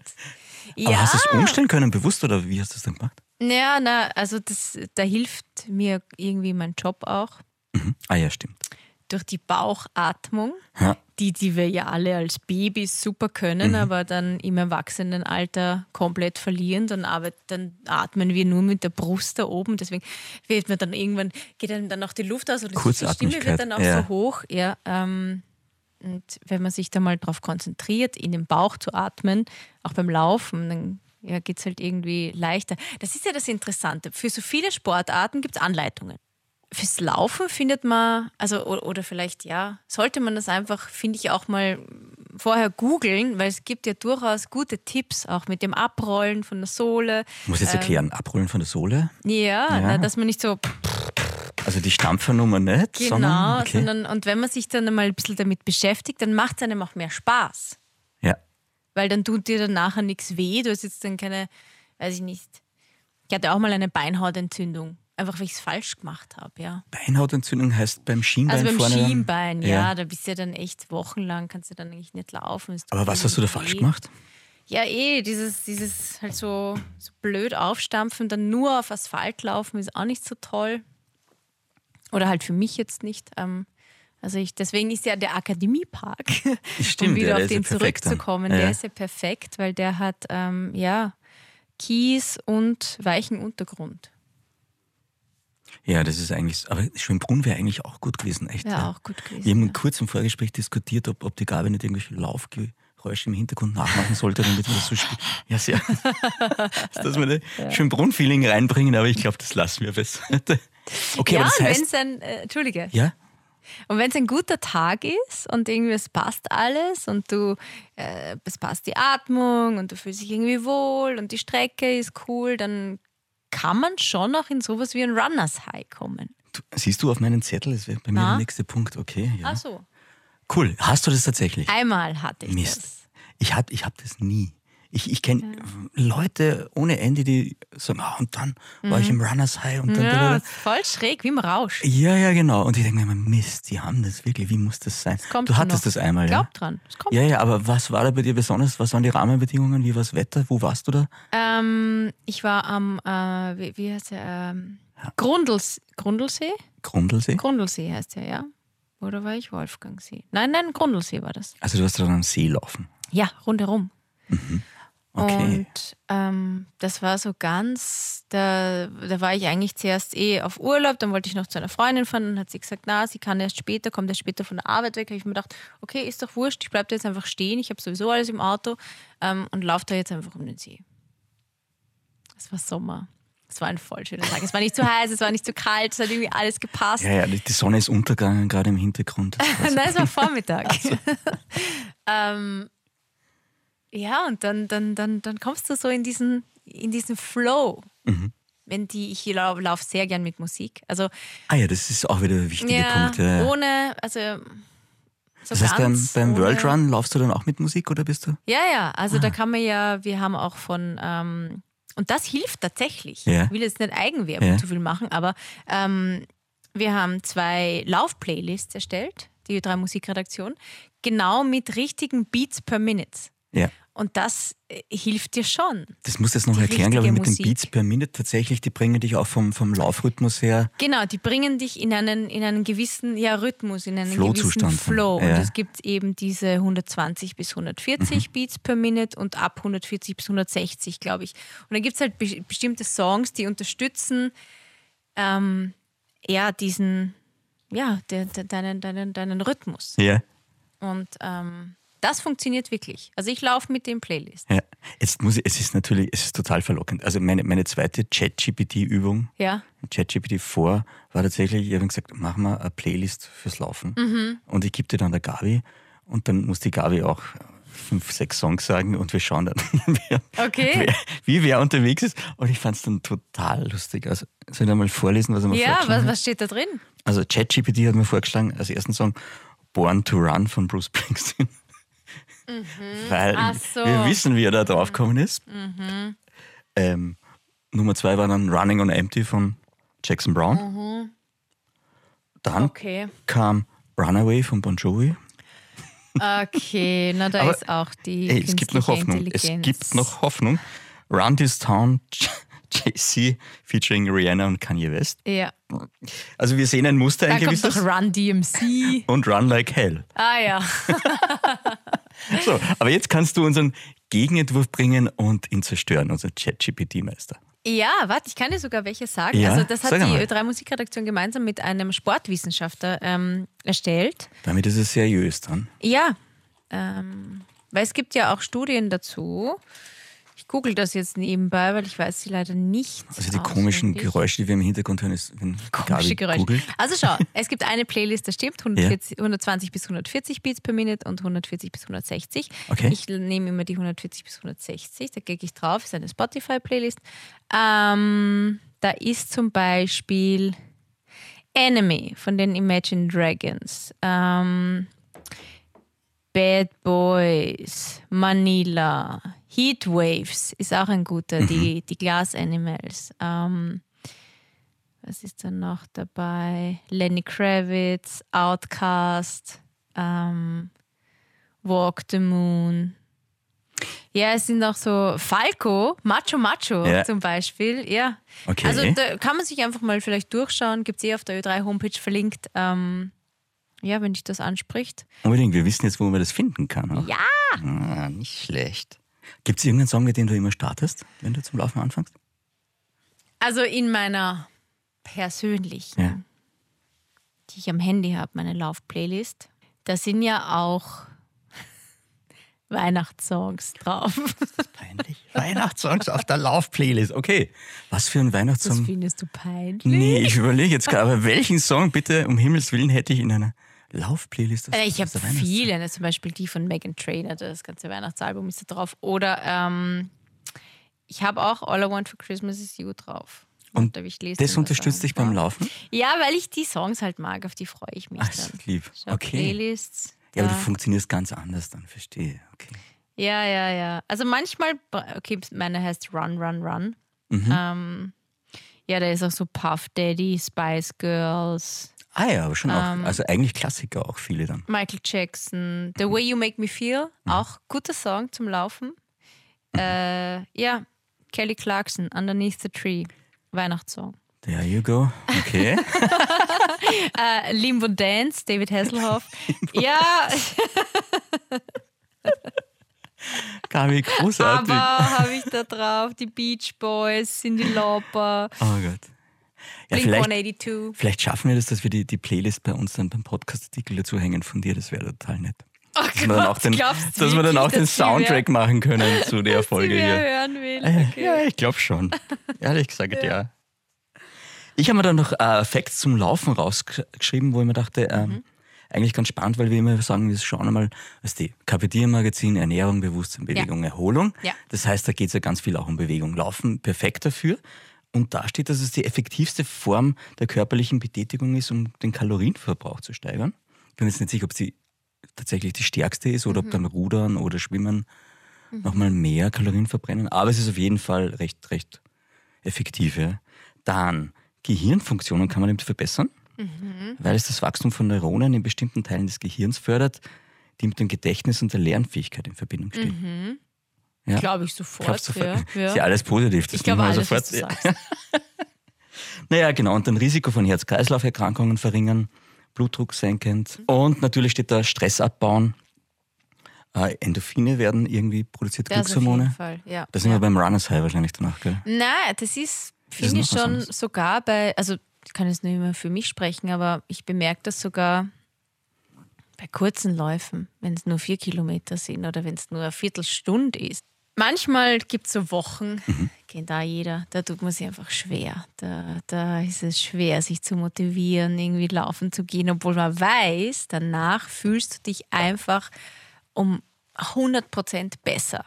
Aber ja, hast du es umstellen können, bewusst oder wie hast du das dann gemacht? ja, na, also das, da hilft mir irgendwie mein Job auch. Mhm. Ah ja, stimmt. durch die Bauchatmung, Ja. die, die wir ja alle als Babys super können, aber dann im Erwachsenenalter komplett verlieren. Dann, arbeit, dann atmen wir nur mit der Brust da oben. Deswegen wird man dann irgendwann, geht einem dann noch die Luft aus und die Stimme wird dann auch ja. so hoch. Ja, ähm, und wenn man sich da mal darauf konzentriert, in den Bauch zu atmen, auch beim Laufen, dann ja, geht es halt irgendwie leichter. Das ist ja das Interessante. Für so viele Sportarten gibt es Anleitungen fürs Laufen findet man, also oder, oder vielleicht ja, sollte man das einfach, finde ich, auch mal vorher googeln, weil es gibt ja durchaus gute Tipps, auch mit dem Abrollen von der Sohle. Ich muss jetzt erklären, abrollen von der Sohle. Ja, Na, dass man nicht so Also die Stampfernummer nicht, genau, sondern, okay. sondern und wenn man sich dann mal ein bisschen damit beschäftigt, dann macht es einem auch mehr Spaß. ja. Weil dann tut dir dann nachher nichts weh, du hast jetzt dann keine, weiß ich nicht. Ich hatte auch mal eine Beinhautentzündung. Einfach weil ich es falsch gemacht habe, ja. Beinhautentzündung heißt beim Schienbein Also beim vorne. dann- Schienbein, ja, da bist du ja dann echt wochenlang, kannst du dann eigentlich nicht laufen. Aber was dir hast du da weh. falsch gemacht? Ja, eh, dieses, dieses halt so, so blöd aufstampfen, dann nur auf Asphalt laufen, ist auch nicht so toll. Oder halt für mich jetzt nicht. Ähm, also ich, deswegen ist ja der Akademiepark, Stimmt, um wieder ja, der auf ja den zurückzukommen, Ja. der ist ja perfekt, weil der hat ähm, ja Kies und weichen Untergrund. Ja, das ist eigentlich, aber Schönbrunn wäre eigentlich auch gut gewesen, echt. Wäre auch gut gewesen, Wir haben ja. kurz im Vorgespräch diskutiert, ob, ob die Gabi nicht irgendwelche Laufgeräusche im Hintergrund nachmachen sollte, damit wir das so spielen. Ja, sehr. Dass wir ein Schönbrunn-Feeling reinbringen, aber ich glaube, das lassen wir besser. Okay, ja, aber das und wenn heißt, es ein, äh, Entschuldige, ja, und wenn es ein guter Tag ist und irgendwie es passt alles und du, äh, es passt die Atmung und du fühlst dich irgendwie wohl und die Strecke ist cool, dann kann man schon auch in sowas wie ein Runners High kommen. du, siehst du auf meinen Zettel, das wäre bei mir Na? der nächste Punkt, okay. Ja. Ach so. Cool, hast du das tatsächlich? Einmal hatte ich Mist. das. Ich habe ich hab das nie. Ich, ich kenne Leute ohne Ende, die sagen, ah, und dann war ich im Runners High und dann. Mhm. Ja, ist voll schräg, wie im Rausch. Ja, ja, genau. Und ich denke mir immer, Mist, die haben das wirklich, wie muss das sein? Du hattest noch. das einmal, ja? Glaub dran, es kommt. Ja, ja, aber was war da bei dir besonders? Was waren die Rahmenbedingungen? Wie war das Wetter? Wo warst du da? Ähm, ich war am, äh, wie, wie heißt der? Ähm, Grundels, Grundlsee? Grundlsee? Grundlsee heißt der, ja. Oder war ich Wolfgangsee? Nein, nein, Grundlsee war das. Also du warst da am See laufen. Ja, rundherum. Okay. Und ähm, das war so ganz, da, da war ich eigentlich zuerst eh auf Urlaub, dann wollte ich noch zu einer Freundin fahren, dann hat sie gesagt, na, sie kann erst später, kommt erst später von der Arbeit weg. habe ich mir gedacht, okay, ist doch wurscht, ich bleibe da jetzt einfach stehen, ich habe sowieso alles im Auto ähm, und laufe da jetzt einfach um den See. Es war Sommer. Es war ein voll schöner Tag. Es war nicht zu heiß, es war nicht zu kalt, es hat irgendwie alles gepasst. Ja, ja, die Sonne ist untergegangen, gerade im Hintergrund. Nein, es war Vormittag. ähm, ja, und dann, dann, dann, dann kommst du so in diesen, in diesen Flow. Mhm. Wenn die, ich laufe lauf sehr gern mit Musik. Also ah ja, das ist auch wieder ein wichtiger ja, Punkt. Ja. ohne, also so Das heißt, beim, beim World Run laufst du dann auch mit Musik oder bist du? Ja, ja, also Ah. da kann man ja, wir haben auch von, ähm, und das hilft tatsächlich. Ja. Ich will jetzt nicht Eigenwerbung Ja. zu viel machen, aber ähm, wir haben zwei Lauf-Playlists erstellt, die drei Musikredaktion, genau mit richtigen Beats per Minute. Ja. Und das äh, hilft dir schon. Das musst du jetzt noch Die erklären, glaube ich, mit richtige den Beats Musik. per Minute. Tatsächlich, die bringen dich auch vom, vom Laufrhythmus her. Genau, die bringen dich in einen, in einen gewissen ja, Rhythmus, in einen Flow-Zustand. gewissen Flow. Ja. Und es gibt eben diese 120 bis 140 Mhm. Beats per Minute und ab 140 bis 160, glaube ich. Und dann gibt es halt be bestimmte Songs, die unterstützen ähm, ja diesen, ja, de, de, deinen, deinen, deinen Rhythmus. Ja. Und ähm, das funktioniert wirklich. Also ich laufe mit den Playlists. ja. Jetzt muss ich, es ist natürlich, es ist total verlockend. Also meine, meine zweite Chat-GPT-Übung, Ja. ChatGPT vor, war tatsächlich, ich habe gesagt, mach mal eine Playlist fürs Laufen. Mhm. Und ich gebe dir dann der Gabi und dann muss die Gabi auch fünf, sechs Songs sagen und wir schauen dann, wer, Okay. wer, wie wer unterwegs ist. Und ich fand es dann total lustig. Also soll ich mal vorlesen, was er mir Ja, vorgeschlagen was, hat? was steht da drin? Also ChatGPT hat mir vorgeschlagen, als ersten Song Born to Run von Bruce Springsteen. Weil Mhm. Ach so. Mhm. wir wissen, wie er da draufgekommen ist. Ähm, Nummer zwei war dann Running on Empty von Jackson Brown. Dann Mhm. Okay. kam Runaway von Bon Jovi. Okay, na da Aber, ist auch die Ey, es gibt noch Hoffnung. Es gibt noch Hoffnung. Run This Town, JC featuring Rihanna und Kanye West. Ja, Also wir sehen ein Muster, ein da kommt gewisses. noch Run DMC. Und Run Like Hell. ah ja. So, aber jetzt kannst du unseren Gegenentwurf bringen und ihn zerstören, unser ChatGPT-Meister. Ja, warte, ich kann dir sogar welche sagen. Ja, also das hat die einmal. Ö3 Musikredaktion gemeinsam mit einem Sportwissenschaftler ähm, erstellt. Damit ist es seriös dann. Ja, ähm, weil es gibt ja auch Studien dazu. Google das jetzt nebenbei, weil ich weiß sie leider nicht. Also die komischen. Geräusche, die wir im Hintergrund hören, ist, wenn Komische Geräusche. googelt. Also schau, es gibt eine Playlist, da stimmt 140, 120 bis 140 Beats per Minute und 140 bis 160. Okay. Ich nehme immer die 140 bis 160, da klicke ich drauf, ist eine Spotify-Playlist. Ähm, da ist zum Beispiel Enemy von den Imagine Dragons. Ähm, Bad Boys, Manila, Heatwaves ist auch ein guter, die, die Glass Animals. Ähm, was ist dann noch dabei? Lenny Kravitz, Outcast, ähm, Walk the Moon. Ja, es sind auch so Falco, Macho Macho Ja. zum Beispiel. Ja. Okay. Also da kann man sich einfach mal vielleicht durchschauen. Gibt es eh auf der Ö3-Homepage verlinkt. Ähm, ja, wenn dich das anspricht. Unbedingt, wir wissen jetzt, wo man das finden kann. Auch. Ja! Ah, nicht schlecht. Gibt es irgendeinen Song, mit dem du immer startest, wenn du zum Laufen anfängst? Also in meiner persönlichen, Ja. die ich am Handy habe, meine Lauf-Playlist, da sind ja auch Weihnachtssongs drauf. Peinlich. Weihnachtssongs auf der Lauf-Playlist. Okay. Was für ein Das Weihnachtssong? findest du peinlich? Nee, ich überlege jetzt gerade, aber welchen Song bitte um Himmels Willen hätte ich in einer Lauf-Playlist? Äh, Ich habe viele, ne, zum Beispiel die von Megan Trainor, das ganze Weihnachtsalbum ist da drauf. Oder ähm, ich habe auch All I Want for Christmas is You drauf. Und Das unterstützt dich beim Laufen? Ja, weil ich die Songs halt mag, auf die freue ich mich Ach, dann. lieb. Schau, Okay. Playlists. Ja, aber du funktionierst ganz anders dann, verstehe. Okay. Ja, ja, ja. Also manchmal, okay, meine heißt Run, Run, Run. Mhm. Ähm, ja, da ist auch so Puff Daddy, Spice Girls, Ah ja, aber schon auch, Ähm. also eigentlich Klassiker auch viele dann. Michael Jackson, The Way You Make Me Feel, Mhm. auch guter Song zum Laufen. Äh, ja, Kelly Clarkson, Underneath the Tree, Weihnachtssong. There you go. Okay. Äh, Limbo Dance, David Hasselhoff. ja, Gabi, großartig. aber habe ich da drauf die Beach Boys, Cindy Lauper, oh Gott. Ja, Blink vielleicht, 182. vielleicht schaffen wir das, dass wir die, die Playlist bei uns dann beim Podcast-Artikel dazu hängen von dir. Das wäre total nett. Oh Dass wir dann auch den, dass wir dann auch den Soundtrack machen können zu der Folge hier. hören will. Äh, Okay. Ja, ich glaube schon. Ehrlich gesagt, ja. Ich habe mir dann noch äh, Facts zum Laufen rausgeschrieben, wo ich mir dachte, ähm, Mhm. eigentlich ganz spannend, weil wir immer sagen, wir schauen einmal, was die Kapitän-Magazin, Ernährung, Bewusstsein, Bewegung, Erholung. Ja. Das heißt, da geht es ja ganz viel auch um Bewegung. Laufen perfekt dafür. Und da steht, dass es die effektivste Form der körperlichen Betätigung ist, um den Kalorienverbrauch zu steigern. Ich bin jetzt nicht sicher, ob sie tatsächlich die stärkste ist oder Mhm. ob dann Rudern oder Schwimmen nochmal mehr Kalorien verbrennen. Aber es ist auf jeden Fall recht, recht effektiv. Ja. Dann Gehirnfunktionen kann man damit verbessern, Mhm. weil es das Wachstum von Neuronen in bestimmten Teilen des Gehirns fördert, die mit dem Gedächtnis und der Lernfähigkeit in Verbindung stehen. Ja. Glaube ich sofort. Glaubst du, ja. Ist ja alles positiv. Das Ich glaube alles, was sofort. du sagst. Naja, genau. Und dann Risiko von Herz-Kreislauf-Erkrankungen verringern, Blutdruck senkend. Mhm. Und natürlich steht da Stress abbauen. Äh, Endorphine werden irgendwie produziert, Das auf jeden Glückshormone. Fall, ja. Da sind ja. wir beim Runners High wahrscheinlich danach, gell? Nein, das ist, finde ich was schon sogar bei, also ich kann jetzt nicht mehr für mich sprechen, aber ich bemerke das sogar bei kurzen Läufen, wenn es nur vier Kilometer sind oder wenn es nur eine Viertelstunde ist. Manchmal gibt es so Wochen, Mhm. kennt da jeder, da tut man sich einfach schwer. Da, da ist es schwer, sich zu motivieren, irgendwie laufen zu gehen, obwohl man weiß, danach fühlst du dich einfach um 100 Prozent besser.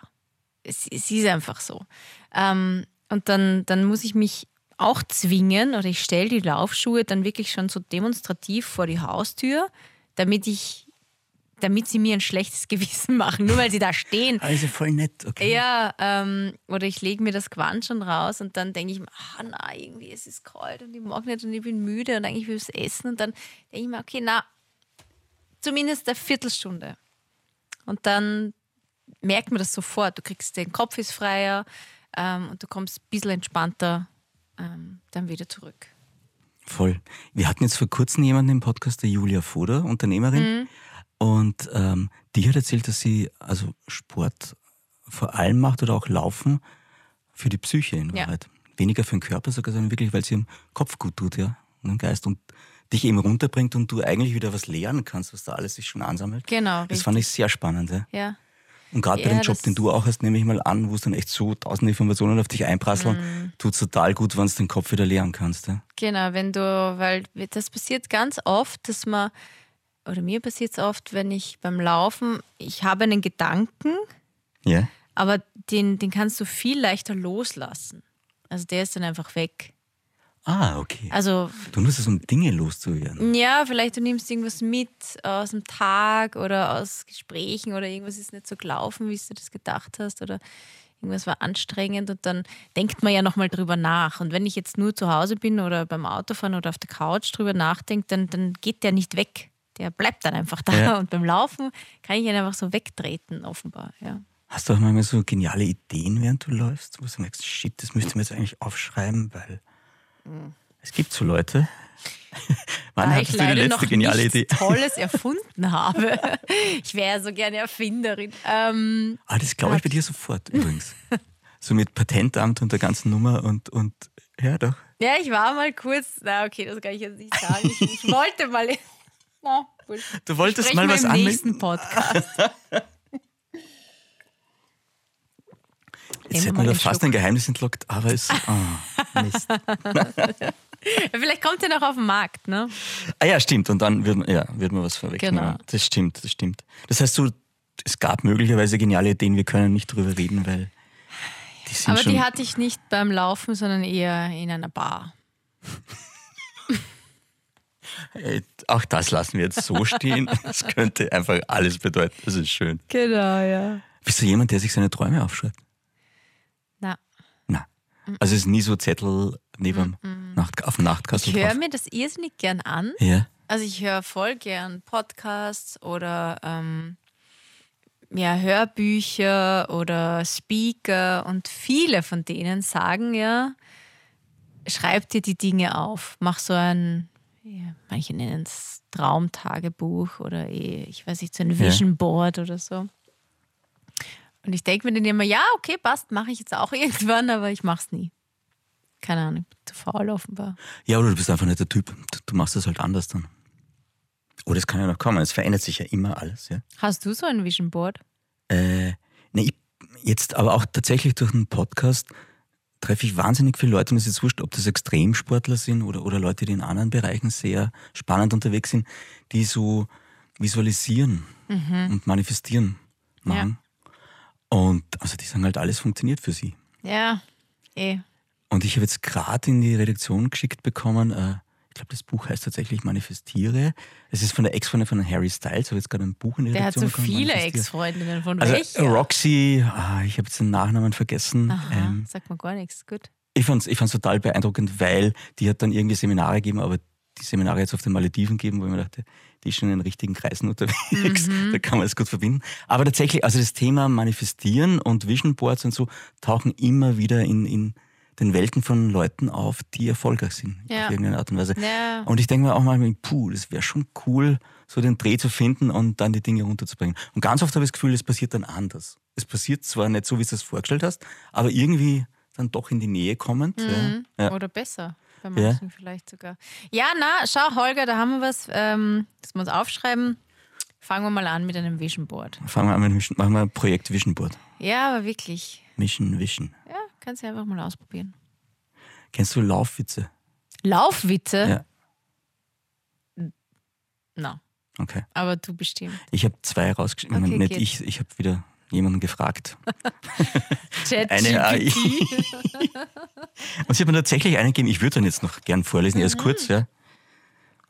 Es, es ist einfach so. Ähm, und dann, dann muss ich mich auch zwingen oder ich stelle die Laufschuhe dann wirklich schon so demonstrativ vor die Haustür, damit ich, damit sie mir ein schlechtes Gewissen machen, nur weil sie da stehen. Also voll nett, okay. Ja, ähm, oder ich lege mir das Gewand schon raus und dann denke ich mir, ah, na, irgendwie es ist kalt und ich mag nicht und ich bin müde und eigentlich will ich essen und dann denke ich mir, okay, na, zumindest eine Viertelstunde. Und dann merkt man das sofort. Du kriegst den Kopf ist freier ähm, und du kommst ein bisschen entspannter ähm, dann wieder zurück. Voll. Wir hatten jetzt vor kurzem jemanden im Podcast, der Julia Foder, Unternehmerin. Mhm. Und ähm, die hat erzählt, dass sie also Sport vor allem macht oder auch Laufen für die Psyche in Ja. Wahrheit. Weniger für den Körper sogar, sondern wirklich, weil sie ihrem Kopf gut tut, ja, und dem Geist und dich eben runterbringt und du eigentlich wieder was lernen kannst, was da alles sich schon ansammelt. Genau, Das fand ich sehr spannend. Ja. Ja. Und gerade bei Ja, dem Job, den du auch hast, nehme ich mal an, wo es dann echt so tausend Informationen auf dich einprasseln, Mhm. tut's total gut, wenn du den Kopf wieder lernen kannst. Ja. Genau, wenn du, weil das passiert ganz oft, dass man, oder mir passiert es oft, wenn ich beim Laufen, ich habe einen Gedanken, Ja. aber den, den kannst du viel leichter loslassen. Also der ist dann einfach weg. Ah, okay. Also Du nutzt es, um Dinge loszuwerden. ja, vielleicht du nimmst irgendwas mit aus dem Tag oder aus Gesprächen oder irgendwas ist nicht so gelaufen, wie du das gedacht hast oder irgendwas war anstrengend und dann denkt man ja nochmal drüber nach. Und wenn ich jetzt nur zu Hause bin oder beim Autofahren oder auf der Couch drüber nachdenke, dann, dann geht der nicht weg. Der bleibt dann einfach da. Ja. Und beim Laufen kann ich ihn einfach so wegtreten, offenbar. Ja. Hast du auch manchmal so geniale Ideen, während du läufst, wo du merkst, shit, das müsste mir jetzt eigentlich aufschreiben, weil es gibt so Leute. Wann da ich hattest du die letzte geniale Idee? Tolles erfunden habe. Ich wäre so gerne Erfinderin. Ähm, Ah, das glaube ich bei dir sofort übrigens. so mit Patentamt und der ganzen Nummer und, und ja, doch. Ja, ich war mal kurz, na okay, das kann ich jetzt nicht sagen. Ich, ich wollte mal. Na. Du wolltest Sprechen mal was im anmelden? nächsten Podcast. Jetzt Nehmen wir hätte mal man da fast Schluck. ein Geheimnis entlockt, aber es. Oh, Mist. Vielleicht kommt er noch auf den Markt, ne? Ah ja, stimmt. Und dann wird, man- ja, wird man was vorwegnehmen. Genau. Das stimmt, das stimmt. Das heißt, so, es gab möglicherweise geniale Ideen, wir können nicht drüber reden, weil die sind Aber schon. die hatte ich nicht beim Laufen, sondern eher in einer Bar. Ey, auch das lassen wir jetzt so stehen. Das könnte einfach alles bedeuten. Das ist schön. Genau, ja. Bist du jemand, der sich seine Träume aufschreibt? Na, Nein. Also es ist nie so Zettel neben Nacht, auf dem Nachtkastel ich höre mir das irrsinnig gern an. Ja. Also ich höre voll gern Podcasts oder ähm, ja, Hörbücher oder Speaker und viele von denen sagen ja, schreib dir die Dinge auf, mach so ein, ja, manche nennen es Traumtagebuch oder eh, ich weiß nicht, so ein. Vision Board oder so. Und ich denke mir dann immer, ja, okay, passt, mache ich jetzt auch irgendwann, aber ich mache es nie. Keine Ahnung, zu faul offenbar. Ja, oder du bist einfach nicht der Typ. Du, machst das halt anders dann. Oder es kann ja noch kommen. Es verändert sich ja immer alles. Ja? Hast du so ein Vision Board? Äh, ne, ich, jetzt aber auch tatsächlich durch einen Podcast treffe ich wahnsinnig viele Leute und es ist wurscht, ob das Extremsportler sind oder, oder Leute, die in anderen Bereichen sehr spannend unterwegs sind, die so visualisieren und manifestieren machen. Und also die sagen halt, alles funktioniert für sie. Ja, eh. Und ich habe jetzt gerade in die Redaktion geschickt bekommen, äh, ich glaube, das Buch heißt tatsächlich Manifestiere. Es ist von der Ex-Freundin von Harry Styles, habe jetzt gerade ein Buch in die Der hat Redaktion so viele. Ex-Freundinnen. Von Also welcher? Roxy, ah, ich habe jetzt den Nachnamen vergessen. Aha, Ähm, sagt man gar nichts. Gut. ich fand es ich fand's total beeindruckend, weil die hat dann irgendwie Seminare gegeben, aber die Seminare jetzt auf den Malediven gegeben, wo ich mir dachte, die ist schon in den richtigen Kreisen unterwegs, Mhm. da kann man es gut verbinden. Aber tatsächlich, also das Thema Manifestieren und Vision Boards und so tauchen immer wieder in, in den Welten von Leuten auf, die erfolgreich sind, Ja. auf irgendeine Art und Weise. Ja. Und ich denke mir auch mal, puh, das wäre schon cool, so den Dreh zu finden und dann die Dinge runterzubringen. Und ganz oft habe ich das Gefühl, es passiert dann anders. Es passiert zwar nicht so, wie du es vorgestellt hast, aber irgendwie dann doch in die Nähe kommend. Mhm. Ja. Oder besser. Bei Ja. manchen vielleicht sogar. Ja, na, schau, Holger, da haben wir was, ähm, das uns aufschreiben. Fangen wir mal an mit einem Vision Board. Fangen wir an mit dem Vision, machen wir ein Projekt Vision Board. Ja, aber wirklich. Mission, Vision. Ja, kannst du einfach mal ausprobieren. Kennst du Laufwitze? Laufwitze? Ja. Na, Okay. aber du bestimmt. Ich habe zwei rausgeschrieben. Okay, nicht geht. ich, ich habe wieder jemanden gefragt. Eine AI. Und sie hat mir tatsächlich einen gegeben, ich würde dann jetzt noch gern vorlesen, erst kurz, ja.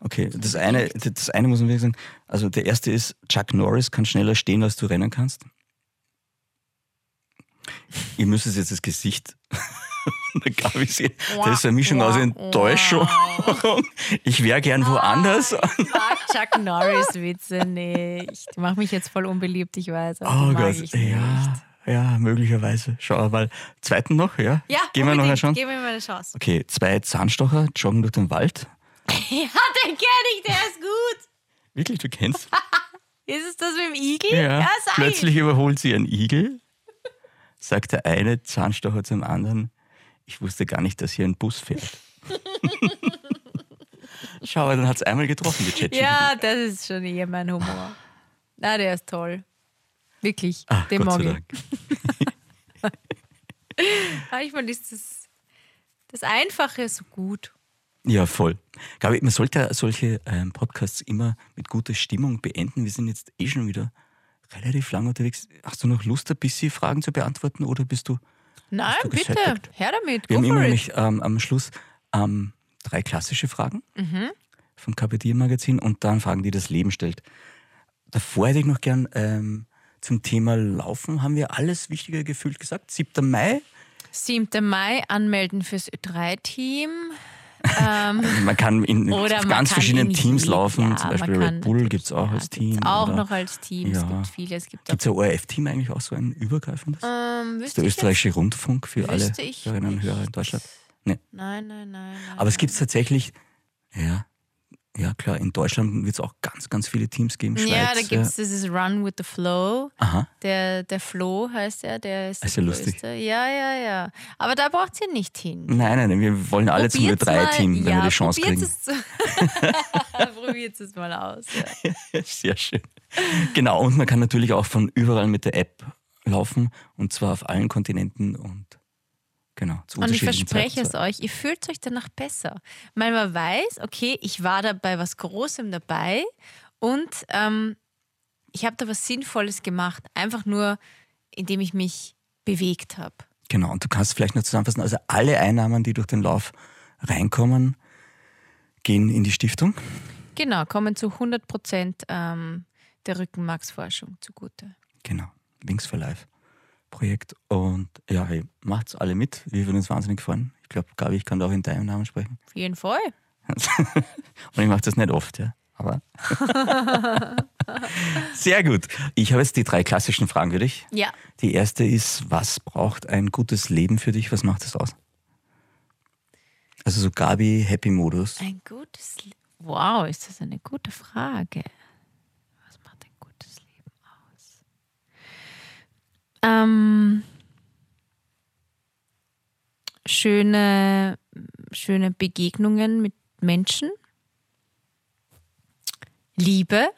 Okay, das eine, das eine muss man wirklich sagen. Also der erste ist, Chuck Norris kann schneller stehen, als du rennen kannst. Ihr müsst jetzt das Gesicht der Gabi sehen. Das ist eine Mischung aus Enttäuschung. Ich wäre gern woanders. Ich mag Chuck Norris-Witze nicht. Ich mache mich jetzt voll unbeliebt, ich weiß. Oh Gott, ich ja, ja, möglicherweise. Schau mal, zweiten noch, ja? Ja, Gehen wir noch eine. Chance? Geben wir mal eine Chance. Okay, zwei Zahnstocher joggen durch den Wald. Ja, den kenne ich, der ist gut. Wirklich, du kennst? Ist es das mit dem Igel? Ja, sag plötzlich überholt sie einen Igel, sagt der eine Zahnstocher zum anderen, ich wusste gar nicht, dass hier ein Bus fährt. Schau, dann hat es einmal getroffen, die ich. ChatGPT. Ja, das ist schon eher mein Humor. Na, der ist toll. Wirklich, Ah, den Gott mag ich. Dank. Manchmal ist das, das Einfache so gut. Ja, voll. Gabi, man sollte solche ähm, Podcasts immer mit guter Stimmung beenden. Wir sind jetzt eh schon wieder relativ lang unterwegs. Hast du noch Lust, ein bisschen Fragen zu beantworten oder bist du... Nein, du bitte, her damit. Wir haben immer nämlich ähm, am Schluss ähm, drei klassische Fragen Mhm. vom Kapitier-Magazin und dann Fragen, die das Leben stellt. Davor hätte ich noch gern ähm, zum Thema Laufen, haben wir alles Wichtige gefühlt gesagt. 7. Mai, 7. Mai anmelden fürs Ö3-Team. Ähm, man kann in ganz verschiedenen in Teams laufen, ja, zum Beispiel Red Bull gibt es auch ja, als Team. Auch noch als Team. Es Ja. gibt viele. Es gibt es ein ORF-Team eigentlich auch so ein übergreifendes? ähm, ist der ich österreichische Rundfunk für jetzt, alle Hörerinnen und. Hörer in Deutschland? Nee. Nein, nein, nein. nein Aber es gibt tatsächlich, ja, ja klar, in Deutschland wird es auch ganz, ganz viele Teams geben. Schweiz, ja, da gibt es dieses Run with the Flow. Aha. Der, der Flo heißt er, der ist, Ist der ja lustig. Ja, ja, ja. Aber da braucht ihr nicht hin. Nein, nein, wir wollen alle zum Probiert's mal- Ö3-Team, wenn ja, wir die Chance kriegen. Probiert es mal aus. Ja. Sehr schön. Genau, und man kann natürlich auch von überall mit der App laufen und zwar auf allen Kontinenten und genau, zu Und ich verspreche es Zeiten. euch, ihr fühlt euch danach besser. Weil man weiß, okay, ich war da bei was Großem dabei und ähm, ich habe da was Sinnvolles gemacht. Einfach nur, indem ich mich bewegt habe. Genau, und du kannst vielleicht noch zusammenfassen, also alle Einnahmen, die durch den Lauf reinkommen, gehen in die Stiftung. Genau, kommen zu 100 Prozent ähm, der Rückenmarksforschung zugute. Genau, Wings for Life Projekt. Und ja, hey, macht's alle mit. Wir würden uns wahnsinnig freuen. Ich glaube, Gabi, ich kann da auch in deinem Namen sprechen. Auf jeden Fall. Und ich mache das nicht oft, ja. Aber. Sehr gut. Ich habe jetzt die drei klassischen Fragen für dich. Ja. Die erste ist, was braucht ein gutes Leben für dich? Was macht es aus? Also so Gabi Happy Modus. Ein gutes Leben. Wow, ist das eine gute Frage. Was macht ein gutes Leben aus? Ähm, schöne, schöne Begegnungen mit Menschen. Liebe.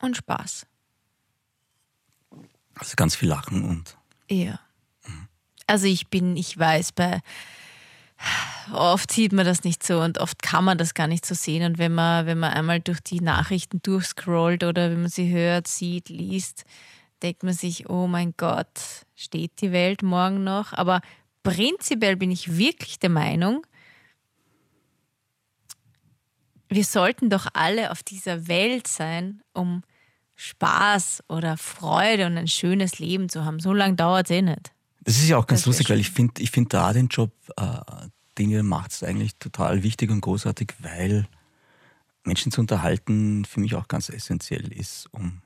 Und Spaß. Also ganz viel Lachen und Ja. Also ich bin, ich weiß, bei oft sieht man das nicht so und oft kann man das gar nicht so sehen. Und wenn man, wenn man einmal durch die Nachrichten durchscrollt oder wenn man sie hört, sieht, liest, denkt man sich, oh mein Gott, steht die Welt morgen noch? Aber prinzipiell bin ich wirklich der Meinung, wir sollten doch alle auf dieser Welt sein, um Spaß oder Freude und ein schönes Leben zu haben. So lange dauert es eh nicht. Das ist ja auch ganz Das lustig, weil ich finde ich find da den Job, äh, ihr macht, ist eigentlich total wichtig und großartig, weil Menschen zu unterhalten für mich auch ganz essentiell ist, um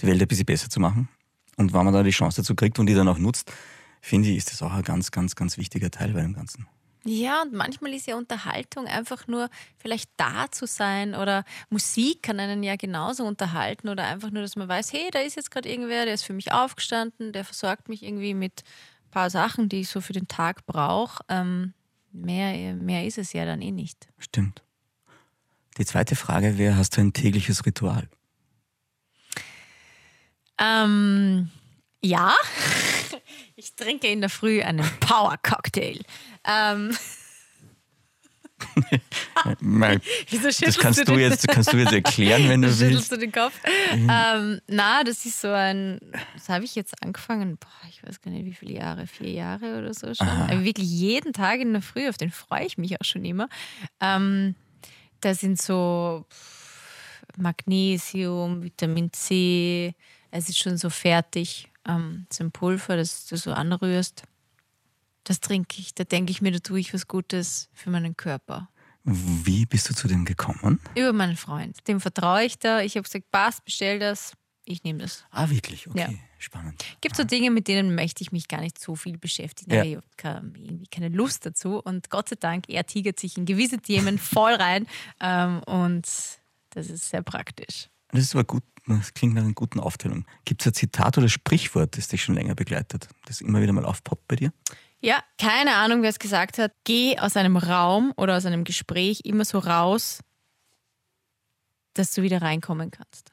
die Welt ein bisschen besser zu machen. Und wenn man da die Chance dazu kriegt und die dann auch nutzt, finde ich, ist das auch ein ganz, ganz, ganz wichtiger Teil bei dem Ganzen. Ja, und manchmal ist ja Unterhaltung einfach nur vielleicht da zu sein oder Musik kann einen ja genauso unterhalten oder einfach nur, dass man weiß, hey, da ist jetzt gerade irgendwer, der ist für mich aufgestanden, der versorgt mich irgendwie mit ein paar Sachen, die ich so für den Tag brauche. Ähm, mehr, mehr ist es ja dann eh nicht. Stimmt. Die zweite Frage wäre, hast du ein tägliches Ritual? Ähm, ja, ich trinke in der Früh einen Power-Cocktail. Ähm, Mein- wieso Das schüttelst kannst du den- jetzt, kannst du jetzt erklären, wenn du Schüttelst willst. du den Kopf? Mhm. Ähm, na, das ist so ein, das habe ich jetzt angefangen, boah, ich weiß gar nicht wie viele Jahre, vier Jahre oder so schon. Aber wirklich jeden Tag in der Früh, auf den freue ich mich auch schon immer. Ähm, da sind so Magnesium, Vitamin C, es ist schon so fertig. Ähm, ein Pulver, das du so anrührst. Das trinke ich. Da denke ich mir, da tue ich was Gutes für meinen Körper. Wie bist du zu dem gekommen? Über meinen Freund. Dem vertraue ich da. Ich habe gesagt, passt, bestell das. Ich nehme das. Ah, wirklich? Okay, Ja. spannend. Gibt so Dinge, mit denen möchte ich mich gar nicht so viel beschäftigen. Ja. Ich habe keine, irgendwie keine Lust dazu. Und Gott sei Dank, er tigert sich in gewisse Themen voll rein. Ähm, und das ist sehr praktisch. Das ist aber gut, das klingt nach einer guten Aufteilung. Gibt es ein Zitat oder Sprichwort, das dich schon länger begleitet, das immer wieder mal aufpoppt bei dir? Ja, keine Ahnung, wer es gesagt hat. Geh aus einem Raum oder aus einem Gespräch immer so raus, dass du wieder reinkommen kannst.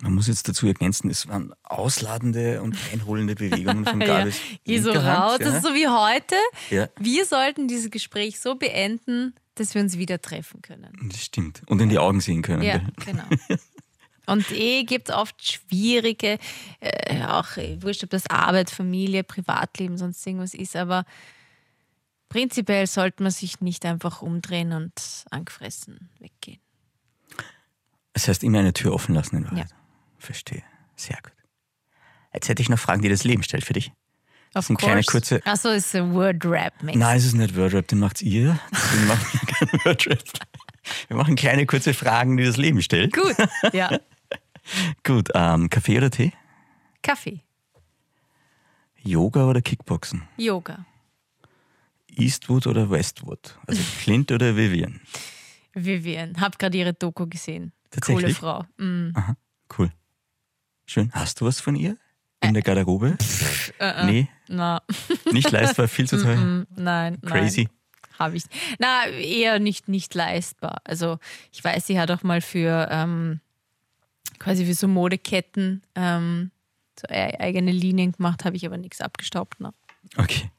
Man muss jetzt dazu ergänzen, es waren ausladende und einholende Bewegungen von Ja, Gabis. geh so raus. Hand, Das ist so wie heute. Ja. Wir sollten dieses Gespräch so beenden, dass wir uns wieder treffen können. Das stimmt. Und in die Augen sehen können. Ja, genau. Und eh gibt es oft schwierige, äh, auch äh, wurscht, ob das Arbeit, Familie, Privatleben, sonst irgendwas ist, aber prinzipiell sollte man sich nicht einfach umdrehen und angefressen weggehen. Das heißt, immer eine Tür offen lassen in Wahrheit. Verstehe. Sehr gut. Jetzt hätte ich noch Fragen, die das Leben stellt für dich. Of sind kleine, kurze- Achso, ist ein Word-Rap. Nein, es ist nicht Wordrap, den macht ihr. Deswegen machen wir keinen Wordrap. Wir machen kleine, kurze Fragen, die das Leben stellt. Gut, ja. Gut, ähm, Kaffee oder Tee? Kaffee, Yoga oder Kickboxen? Yoga, Eastwood oder Westwood? Also Clint oder Vivian? Vivian. Hab gerade ihre Doku gesehen. Coole Tatsächlich? Frau. Mm. Aha, cool. Schön. Hast du was von ihr? In der Garderobe? Äh, Nee, Na, nicht leistbar, viel zu teuer. nein, Crazy. Nein. Habe ich. Na, eher nicht, nicht leistbar. Also ich weiß, sie hat auch mal für ähm, quasi für so Modeketten ähm, so e- eigene Linien gemacht, habe ich aber nichts abgestaubt. Na. Okay.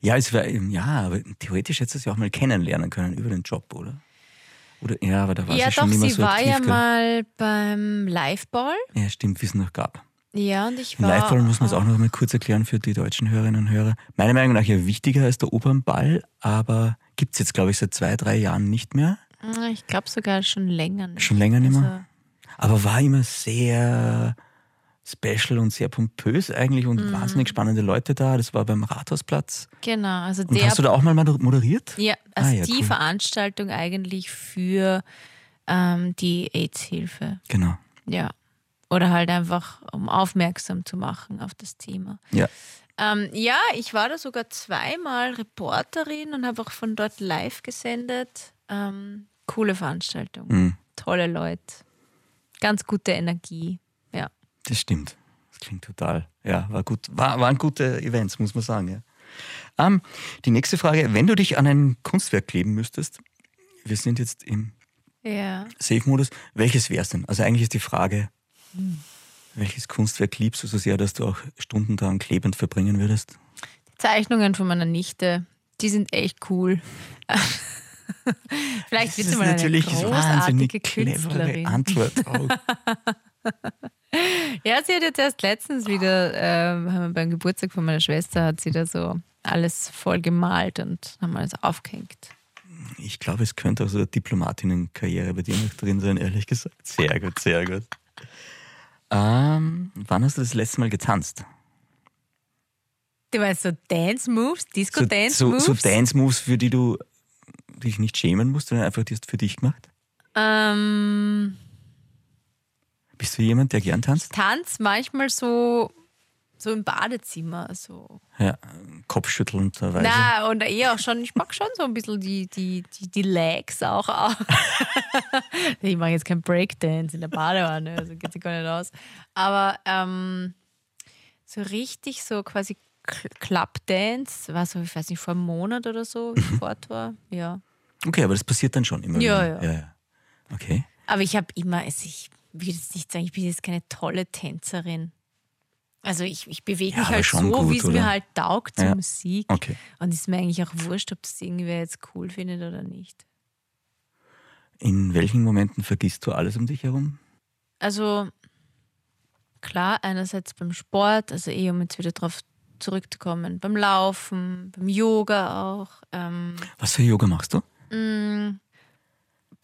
Ja, es war, ja, aber theoretisch hättest du sie auch mal kennenlernen können über den Job, oder? Oder ja, aber da war Ja, sie schon doch, mehr sie so war aktiv. ja gell? mal beim Liveball. Ja, stimmt, wie es noch gab. Ja, und ich war. Liveball muss man es auch noch mal kurz erklären für die deutschen Hörerinnen und Hörer. Meiner Meinung nach ja wichtiger als der Opernball, aber gibt es jetzt, glaube ich, seit zwei, drei Jahren nicht mehr. Ich glaube sogar schon länger. Nicht. Schon länger nicht mehr. Aber war immer sehr special und sehr pompös eigentlich und Mhm. wahnsinnig spannende Leute da. Das war beim Rathausplatz. genau, also Und hast du da auch mal moderiert? ja, also Ah, ja, die cool. Veranstaltung eigentlich für ähm, die AIDS-Hilfe. Genau. Ja. Oder halt einfach, um aufmerksam zu machen auf das Thema. Ja. Ähm, ja, ich war da sogar zweimal Reporterin und habe auch von dort live gesendet. Ähm, coole Veranstaltung. Mhm. Tolle Leute. Ganz gute Energie. Ja. Das stimmt. Das klingt total. Ja, war gut. War, waren gute Events, muss man sagen. Ja. Ähm, die nächste Frage: Wenn du dich an ein Kunstwerk kleben müsstest, wir sind jetzt im Ja. Safe-Modus, welches wär's denn? Also eigentlich ist die Frage, welches Kunstwerk liebst du so sehr, dass du auch Stunden daran klebend verbringen würdest? Zeichnungen von meiner Nichte, die sind echt cool. Vielleicht wird sie mal eine großartige Künstlerin. Antwort. Ja, sie hat jetzt erst letztens wieder, wir beim Geburtstag von meiner Schwester, hat sie da so alles voll gemalt und haben alles aufgehängt. ich glaube, es könnte auch so eine Diplomatinnenkarriere bei dir noch drin sein, ehrlich gesagt. Sehr gut, sehr gut. Ähm, wann hast du das letzte Mal getanzt? Du meinst so Dance Moves, Disco So, Dance so, Moves? so Dance-Moves, für die du dich nicht schämen musst, sondern einfach die hast du für dich gemacht? ähm, Bist du jemand, der gern tanzt? Tanz manchmal so, so im Badezimmer. So. Ja, kopfschüttelnderweise. Na, und eher auch schon, ich mag schon so ein bisschen die, die, die, die Legs auch. auch. ich mache jetzt kein Breakdance in der Badewanne, also geht sich gar nicht aus. Aber ähm, so richtig so quasi Club-Dance, war so, ich weiß nicht, vor einem Monat oder so, wie ich fort war. Ja. Okay, aber das passiert dann schon immer Ja, wieder. ja. ja, ja. Okay. Aber ich habe immer, also ich will jetzt nicht sagen, ich bin jetzt keine tolle Tänzerin. Also ich, ich bewege Ja, mich halt schon so, wie es mir halt taugt zur Ja. Musik. Okay. Und ist mir eigentlich auch wurscht, ob das irgendwer jetzt cool findet oder nicht. In welchen Momenten vergisst du alles um dich herum? Also klar, einerseits beim Sport, also eh, um jetzt wieder drauf zurückzukommen, beim Laufen, beim Yoga auch. Ähm, Was für Yoga machst du? mh,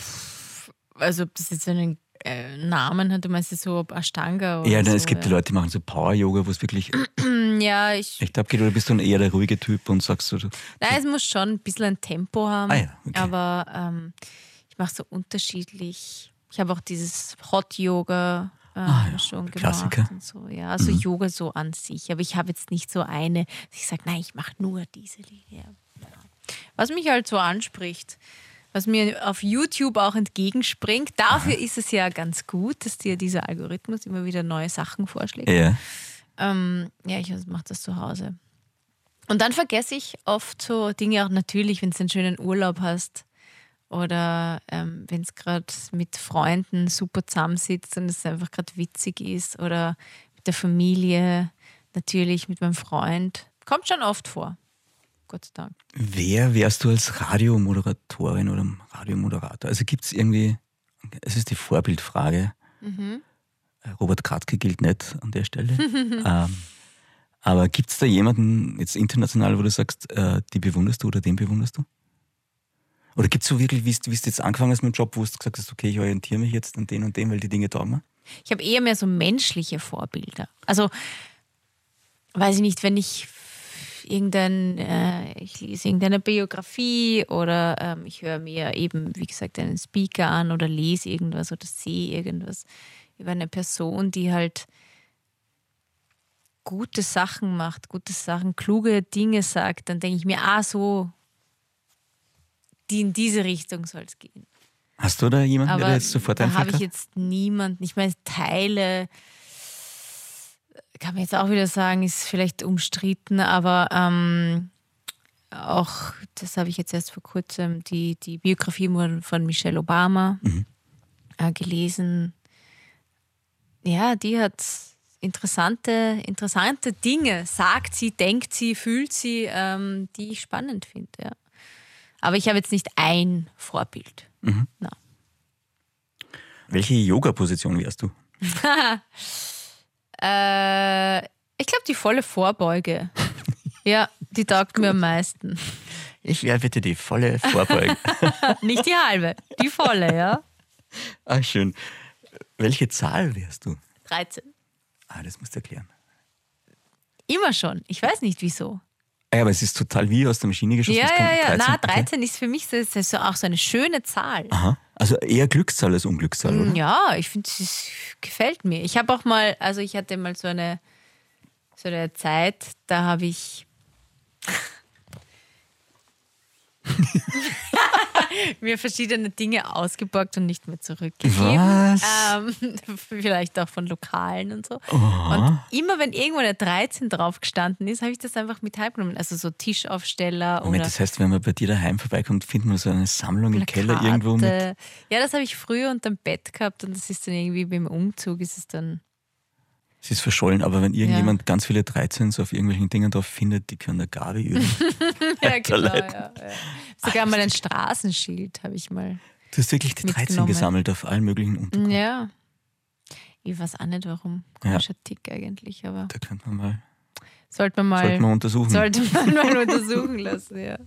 pff, also ob das jetzt einen äh, Namen hat, du meinst jetzt so ob Ashtanga oder Ja, so, es gibt die ja. Leute, die machen so Power-Yoga, wo es wirklich Ja, ich, echt abgeht, oder bist du dann eher der ruhige Typ und sagst so, du- nein, es muss schon ein bisschen ein Tempo haben. Ah ja, okay. Aber ähm, ich mache so unterschiedlich. Ich habe auch dieses Hot Yoga äh, Ah ja, schon gemacht Klassiker. und so. Ja, also Mhm. Yoga so an sich. Aber ich habe jetzt nicht so eine, dass ich sage, nein, ich mache nur diese Linie. Ja. Was mich halt so anspricht, was mir auf YouTube auch entgegenspringt, dafür ist es ja ganz gut, dass dir dieser Algorithmus immer wieder neue Sachen vorschlägt. ja. Ähm, ja, ich mache das zu Hause. Und dann vergesse ich oft so Dinge auch natürlich, wenn du einen schönen Urlaub hast oder ähm, wenn es gerade mit Freunden super zusammensitzt und es einfach gerade witzig ist oder mit der Familie, natürlich mit meinem Freund. Kommt schon oft vor. Gott sei Dank. Wer wärst du als Radiomoderatorin oder Radiomoderator? Also gibt es irgendwie, es ist die Vorbildfrage. Mhm. Äh, Robert Kratzke gilt nicht an der Stelle. ähm, aber gibt es da jemanden, jetzt international, wo du sagst, äh, die bewunderst du oder den bewunderst du? Oder gibt es so wirklich, wie du jetzt angefangen hast mit dem Job, wo du gesagt hast, okay, ich orientiere mich jetzt an den und dem, weil die Dinge taugen mir? Ich habe eher mehr so menschliche Vorbilder. Also, weiß ich nicht, wenn ich irgendein, äh, ich lese irgendeine Biografie oder ähm, ich höre mir eben, wie gesagt, einen Speaker an oder lese irgendwas oder sehe irgendwas über eine Person, die halt gute Sachen macht, gute Sachen, kluge Dinge sagt, dann denke ich mir, ah, so, die in diese Richtung soll es gehen. Hast du da jemanden, Aber der jetzt sofort da habe einfällt? ich jetzt niemanden. Ich meine, Teile, kann man jetzt auch wieder sagen, ist vielleicht umstritten, aber ähm, auch, das habe ich jetzt erst vor kurzem, die, die Biografie von, von Michelle Obama Mhm. äh, gelesen. Ja, die hat interessante, interessante Dinge, sagt sie, denkt sie, fühlt sie, ähm, die ich spannend finde. Ja. Aber ich habe jetzt nicht ein Vorbild. Mhm. Na. Welche Yoga-Position wärst du? Äh, ich glaube, die volle Vorbeuge. ja, die taugt mir am meisten. Ich wäre bitte die volle Vorbeuge. Nicht die halbe, die volle, ja. ah, schön. Welche Zahl wärst du? 13. Ah, das musst du erklären. Immer schon. Ich weiß nicht wieso. Ja, aber es ist total wie aus der Maschine geschossen. Ja, ja, ja. Na, okay. 13 ist für mich so, das ist auch so eine schöne Zahl. Aha. Also eher Glückszahl als Unglückszahl, oder? Ja, ich finde, es gefällt mir. Ich habe auch mal, also ich hatte mal so eine, so eine Zeit, da habe ich mir verschiedene Dinge ausgeborgt und nicht mehr zurückgegeben. Was? Ähm, vielleicht auch von Lokalen und so. Und immer wenn irgendwo eine 13 drauf gestanden ist, habe ich das einfach mit heimgenommen. Also so Tischaufsteller Moment, oder das heißt, wenn man bei dir daheim vorbeikommt, findet man so eine Sammlung im Keller Plakate. irgendwo mit. Ja, das habe ich früher unterm Bett gehabt und das ist dann irgendwie beim Umzug ist es dann. Es ist verschollen, aber wenn irgendjemand ganz viele 13s auf irgendwelchen Dingen drauf findet, die können der Gabi üben. Ja, genau. Ja, ja. Sogar mal ein Straßenschild habe ich mal. Du hast wirklich die 13 Mitgenommen. gesammelt auf allen möglichen Untergrund. Ja. Ich weiß auch nicht warum. Komischer Tick eigentlich, aber Da könnte man mal, sollte man mal, sollte man untersuchen. sollte man mal untersuchen lassen, ja.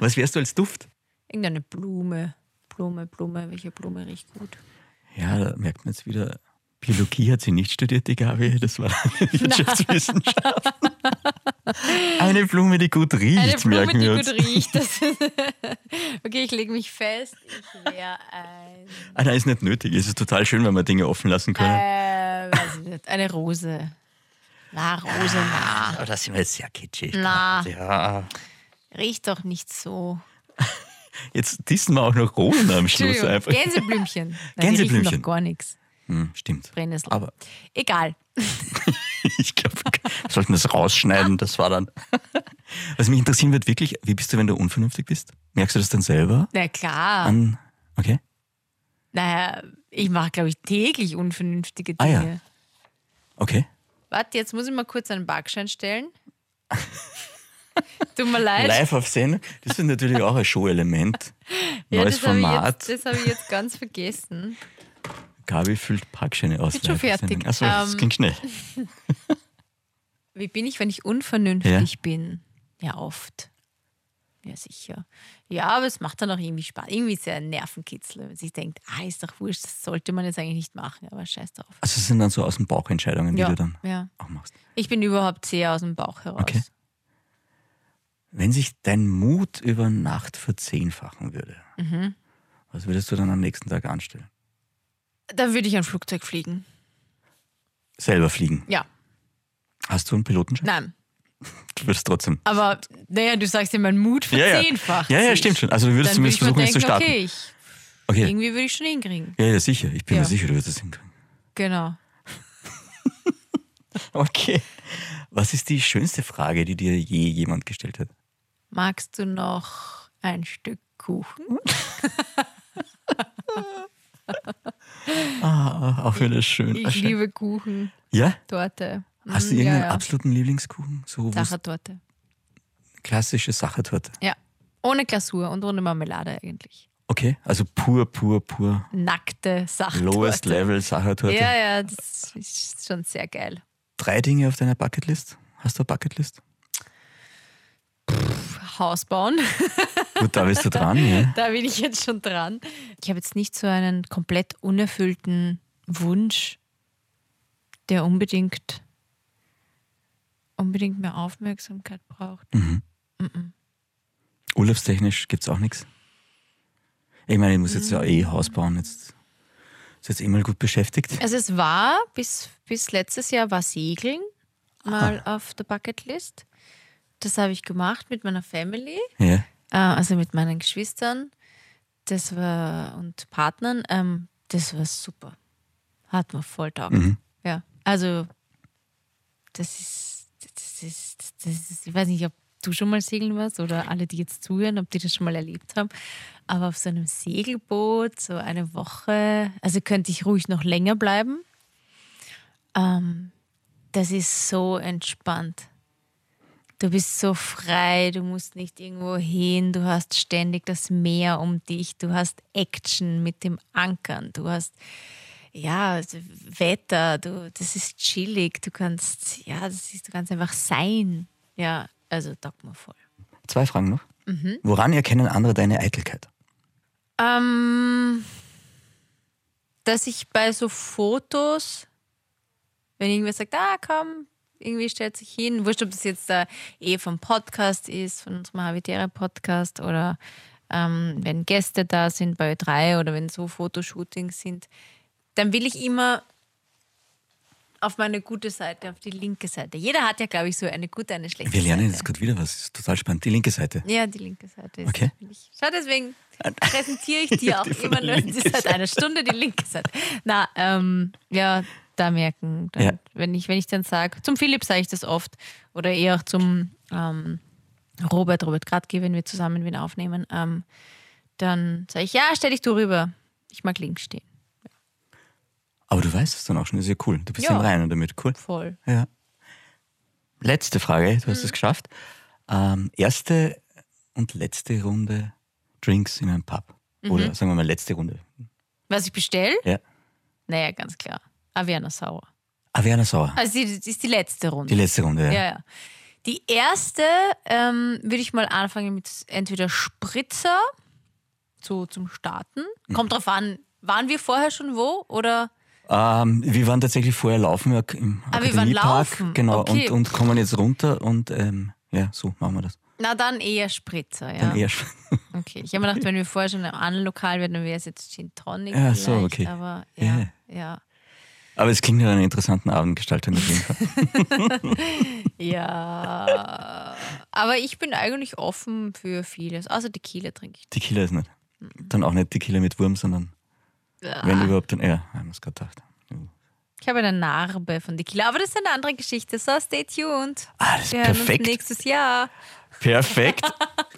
Was wärst du als Duft? Irgendeine Blume. Blume, Blume, welche Blume riecht gut? Ja, da merkt man jetzt wieder, Biologie hat sie nicht studiert, die Gabi, das war Wirtschaftswissenschaft. Eine Blume, die gut riecht, Eine Blume, merken die wir gut uns. riecht. Das okay, ich lege mich fest. Ich wäre ein. Ah, nein, ist nicht nötig. Es ist total schön, wenn wir Dinge offen lassen können. Äh, weiß ich nicht. Eine Rose. Na, Rose, na. Aber das sind wir jetzt sehr kitschig. Na. Ja. Riecht doch nicht so. Jetzt dissen wir auch noch Rosen am Schluss einfach. Gänseblümchen. Die Gänseblümchen. riechen doch gar nichts. Hm, stimmt. Brennnessel. Aber Egal. ich glaube, wir sollten das rausschneiden. Das war dann. Was mich interessieren wird, wirklich, wie bist du, wenn du unvernünftig bist? Merkst du das dann selber? Na klar. An. Okay. Naja, ich mache, glaube ich, täglich unvernünftige Ah, ja. Dinge. Okay. Warte, jetzt muss ich mal kurz einen Backschein stellen. Tut mir leid. Live auf Sendung. Das ist natürlich auch ein Show-Element. ja, Neues das Format. jetzt- das habe ich jetzt ganz vergessen. Gabi füllt Parkscheine aus. Bin schon fertig. Achso, das Ähm, ging schnell. Wie bin ich, wenn ich unvernünftig bin? Ja, oft. Ja, sicher. Ja, aber es macht dann auch irgendwie Spaß. Irgendwie ist ja ein Nervenkitzel, wenn man sich denkt, ah, ist doch wurscht, das sollte man jetzt eigentlich nicht machen, aber scheiß drauf. Also es sind dann so aus dem Bauch Entscheidungen, die Ja, du dann ja. auch machst. Ich bin überhaupt sehr aus dem Bauch heraus. Okay. Wenn sich dein Mut über Nacht verzehnfachen würde, Mhm. was würdest du dann am nächsten Tag anstellen? Dann würde ich ein Flugzeug fliegen. Selber fliegen. Ja, Hast du einen Pilotenschein? nein. Du würdest trotzdem. Aber naja, du sagst ja, mein Mut Ja, ja. verzehnfacht. Ja, ja, sich. stimmt schon. Also du würdest Dann würde zumindest mir versuchen, jetzt zu denken, starten. okay, ich, Okay. irgendwie würde ich schon hinkriegen. Ja, ja, sicher. Ich bin Ja. mir sicher, du wirst es hinkriegen. Genau. Okay. Was ist die schönste Frage, die dir je jemand gestellt hat? Magst du noch ein Stück Kuchen? Ah, auch wieder schön. Ich liebe Kuchen, Ja? Torte. Hast du Mm, irgendeinen ja, ja. absoluten Lieblingskuchen? So Sachertorte. klassische Sachertorte. Ja. Ohne Glasur und ohne Marmelade eigentlich. Okay, also pur, pur, pur. Nackte Sachertorte. Lowest Level Sachertorte. Ja, ja, das ist schon sehr geil. Drei Dinge auf deiner Bucketlist? Hast du eine Bucketlist? Haus bauen. Gut, da bist du dran, ja. Da bin ich jetzt schon dran. Ich habe jetzt nicht so einen komplett unerfüllten Wunsch, der unbedingt, unbedingt mehr Aufmerksamkeit braucht. Urlaubstechnisch gibt es auch nichts. Ich meine, ich muss jetzt ja Mhm. eh Haus bauen. Jetzt ist jetzt eh mal gut beschäftigt. Also es war bis, bis letztes Jahr war Segeln, mal auf der Bucketlist. Das habe ich gemacht mit meiner Family, Ja. äh, also mit meinen Geschwistern. Das war und Partnern. Ähm, das war super. Hat mir voll taugt. Mhm. Ja, also das ist, das ist, das ist, ich weiß nicht, ob du schon mal segeln warst oder alle, die jetzt zuhören, ob die das schon mal erlebt haben. Aber auf so einem Segelboot, so eine Woche, also könnte ich ruhig noch länger bleiben. Ähm, das ist so entspannt. Du bist so frei, du musst nicht irgendwo hin, du hast ständig das Meer um dich, du hast Action mit dem Ankern, du hast ja, also Wetter, du, das ist chillig, du kannst, ja, das ist, du kannst einfach sein. Ja, also taugt mir voll. Zwei Fragen noch. Mhm. Woran erkennen andere deine Eitelkeit? Ähm, dass ich bei so Fotos, wenn irgendwer sagt, ah komm, irgendwie stellt sich hin, wurscht, ob das jetzt da eh vom Podcast ist, von unserem Habitäre Podcast oder ähm, wenn Gäste da sind bei Ö3 oder wenn so Fotoshootings sind, dann will ich immer auf meine gute Seite, auf die linke Seite. Jeder hat ja, glaube ich, so eine gute, eine schlechte Wir lernen Seite. jetzt gerade wieder was. Das ist total spannend. Die linke Seite. Ja, die linke Seite ist Okay. Schau, deswegen präsentiere ich dir auch immer nur linken seit einer Stunde die linke Seite. Na, ähm, ja, da merken. Dann, Ja. wenn, ich, wenn ich dann sage, zum Philipp sage ich das oft oder eher auch zum ähm, Robert, Robert Gradke, wenn wir zusammen wen aufnehmen, ähm, dann sage ich, ja, stell dich du rüber. Ich mag links stehen. Aber du weißt es dann auch schon. Das ist ja cool. Du bist Ja. im Reinen damit. Cool. Voll. Ja. Letzte Frage. Du hast Mhm. es geschafft. Ähm, erste und letzte Runde Drinks in einem Pub. Mhm. Oder sagen wir mal letzte Runde. Was ich bestelle? Ja. Naja, ganz klar. Averna Sauer. Averna Sauer. Also, die- das ist die letzte Runde. Die letzte Runde, ja. Ja, ja. Die erste ähm, würde ich mal anfangen mit entweder Spritzer, so zum Starten. Mhm. Kommt drauf an, waren wir vorher schon wo oder? Ähm, wir waren tatsächlich vorher laufen im Ah, wir waren laufen. Genau, Okay. und, und kommen jetzt runter und ähm, ja, so machen wir das. Na, dann eher Spritzer, ja. Dann eher Okay. Ich habe mir gedacht, wenn wir vorher schon einem anderen Lokal wären, dann wäre es jetzt Gin Tonic. Ja, so, okay. Aber ja, Ja. ja. Aber es klingt nach einer interessanten Abendgestaltung auf jeden Fall. Ja. Aber ich bin eigentlich offen für vieles. Außer Tequila trinke ich. Tequila ist nicht. Mhm. Dann auch nicht Tequila mit Wurm, sondern wenn überhaupt dann, ja, haben wir es gerade gedacht. Ich habe eine Narbe von Tequila, aber das ist eine andere Geschichte. So, stay tuned. Ah, das ist Wir hören uns perfekt. nächstes Jahr. Perfekt.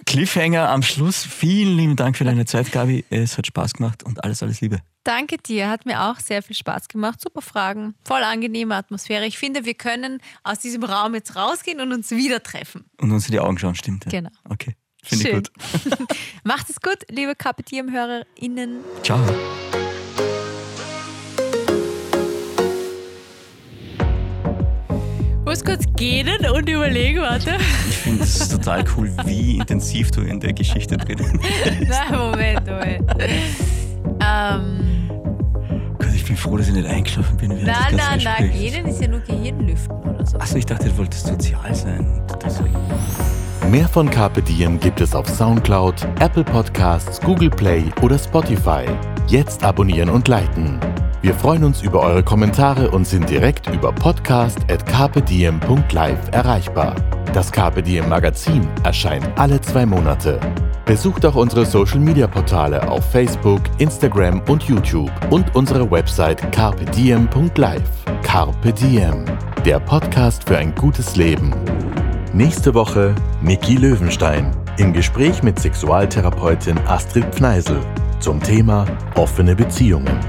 Cliffhanger am Schluss. Vielen lieben Dank für deine Zeit, Gabi. Es hat Spaß gemacht und alles, alles Liebe. Danke dir, hat mir auch sehr viel Spaß gemacht. Super Fragen, voll angenehme Atmosphäre. Ich finde, wir können aus diesem Raum jetzt rausgehen und uns wieder treffen. Und uns in die Augen schauen, stimmt. Ja. Genau. Okay. Finde ich gut. Macht es gut, liebe KPTM-HörerInnen. Ciao. Muss kurz gehen und überlegen, warte. Ich finde es total cool, wie intensiv du in der Geschichte drin bist. Nein, Moment, Moment. ähm, Gott, ich bin froh, dass ich nicht eingeschlafen bin während nein, des nein, nein, Gesprächs. gehen ist ja nur Gehirnlüften oder so. Achso, ich dachte, du wolltest sozial sein. Mehr von Carpe Diem gibt es auf Soundcloud, Apple Podcasts, Google Play oder Spotify. Jetzt abonnieren und liken. Wir freuen uns über eure Kommentare und sind direkt über podcast.carpediem.live erreichbar. Das Diem Magazin erscheint alle zwei Monate. Besucht auch unsere Social Media Portale auf Facebook, Instagram und YouTube und unsere Website carpediem.live. Carpe Diem, der Podcast für ein gutes Leben. Nächste Woche Niki Löwenstein im Gespräch mit Sexualtherapeutin Astrid Pneisel zum Thema offene Beziehungen.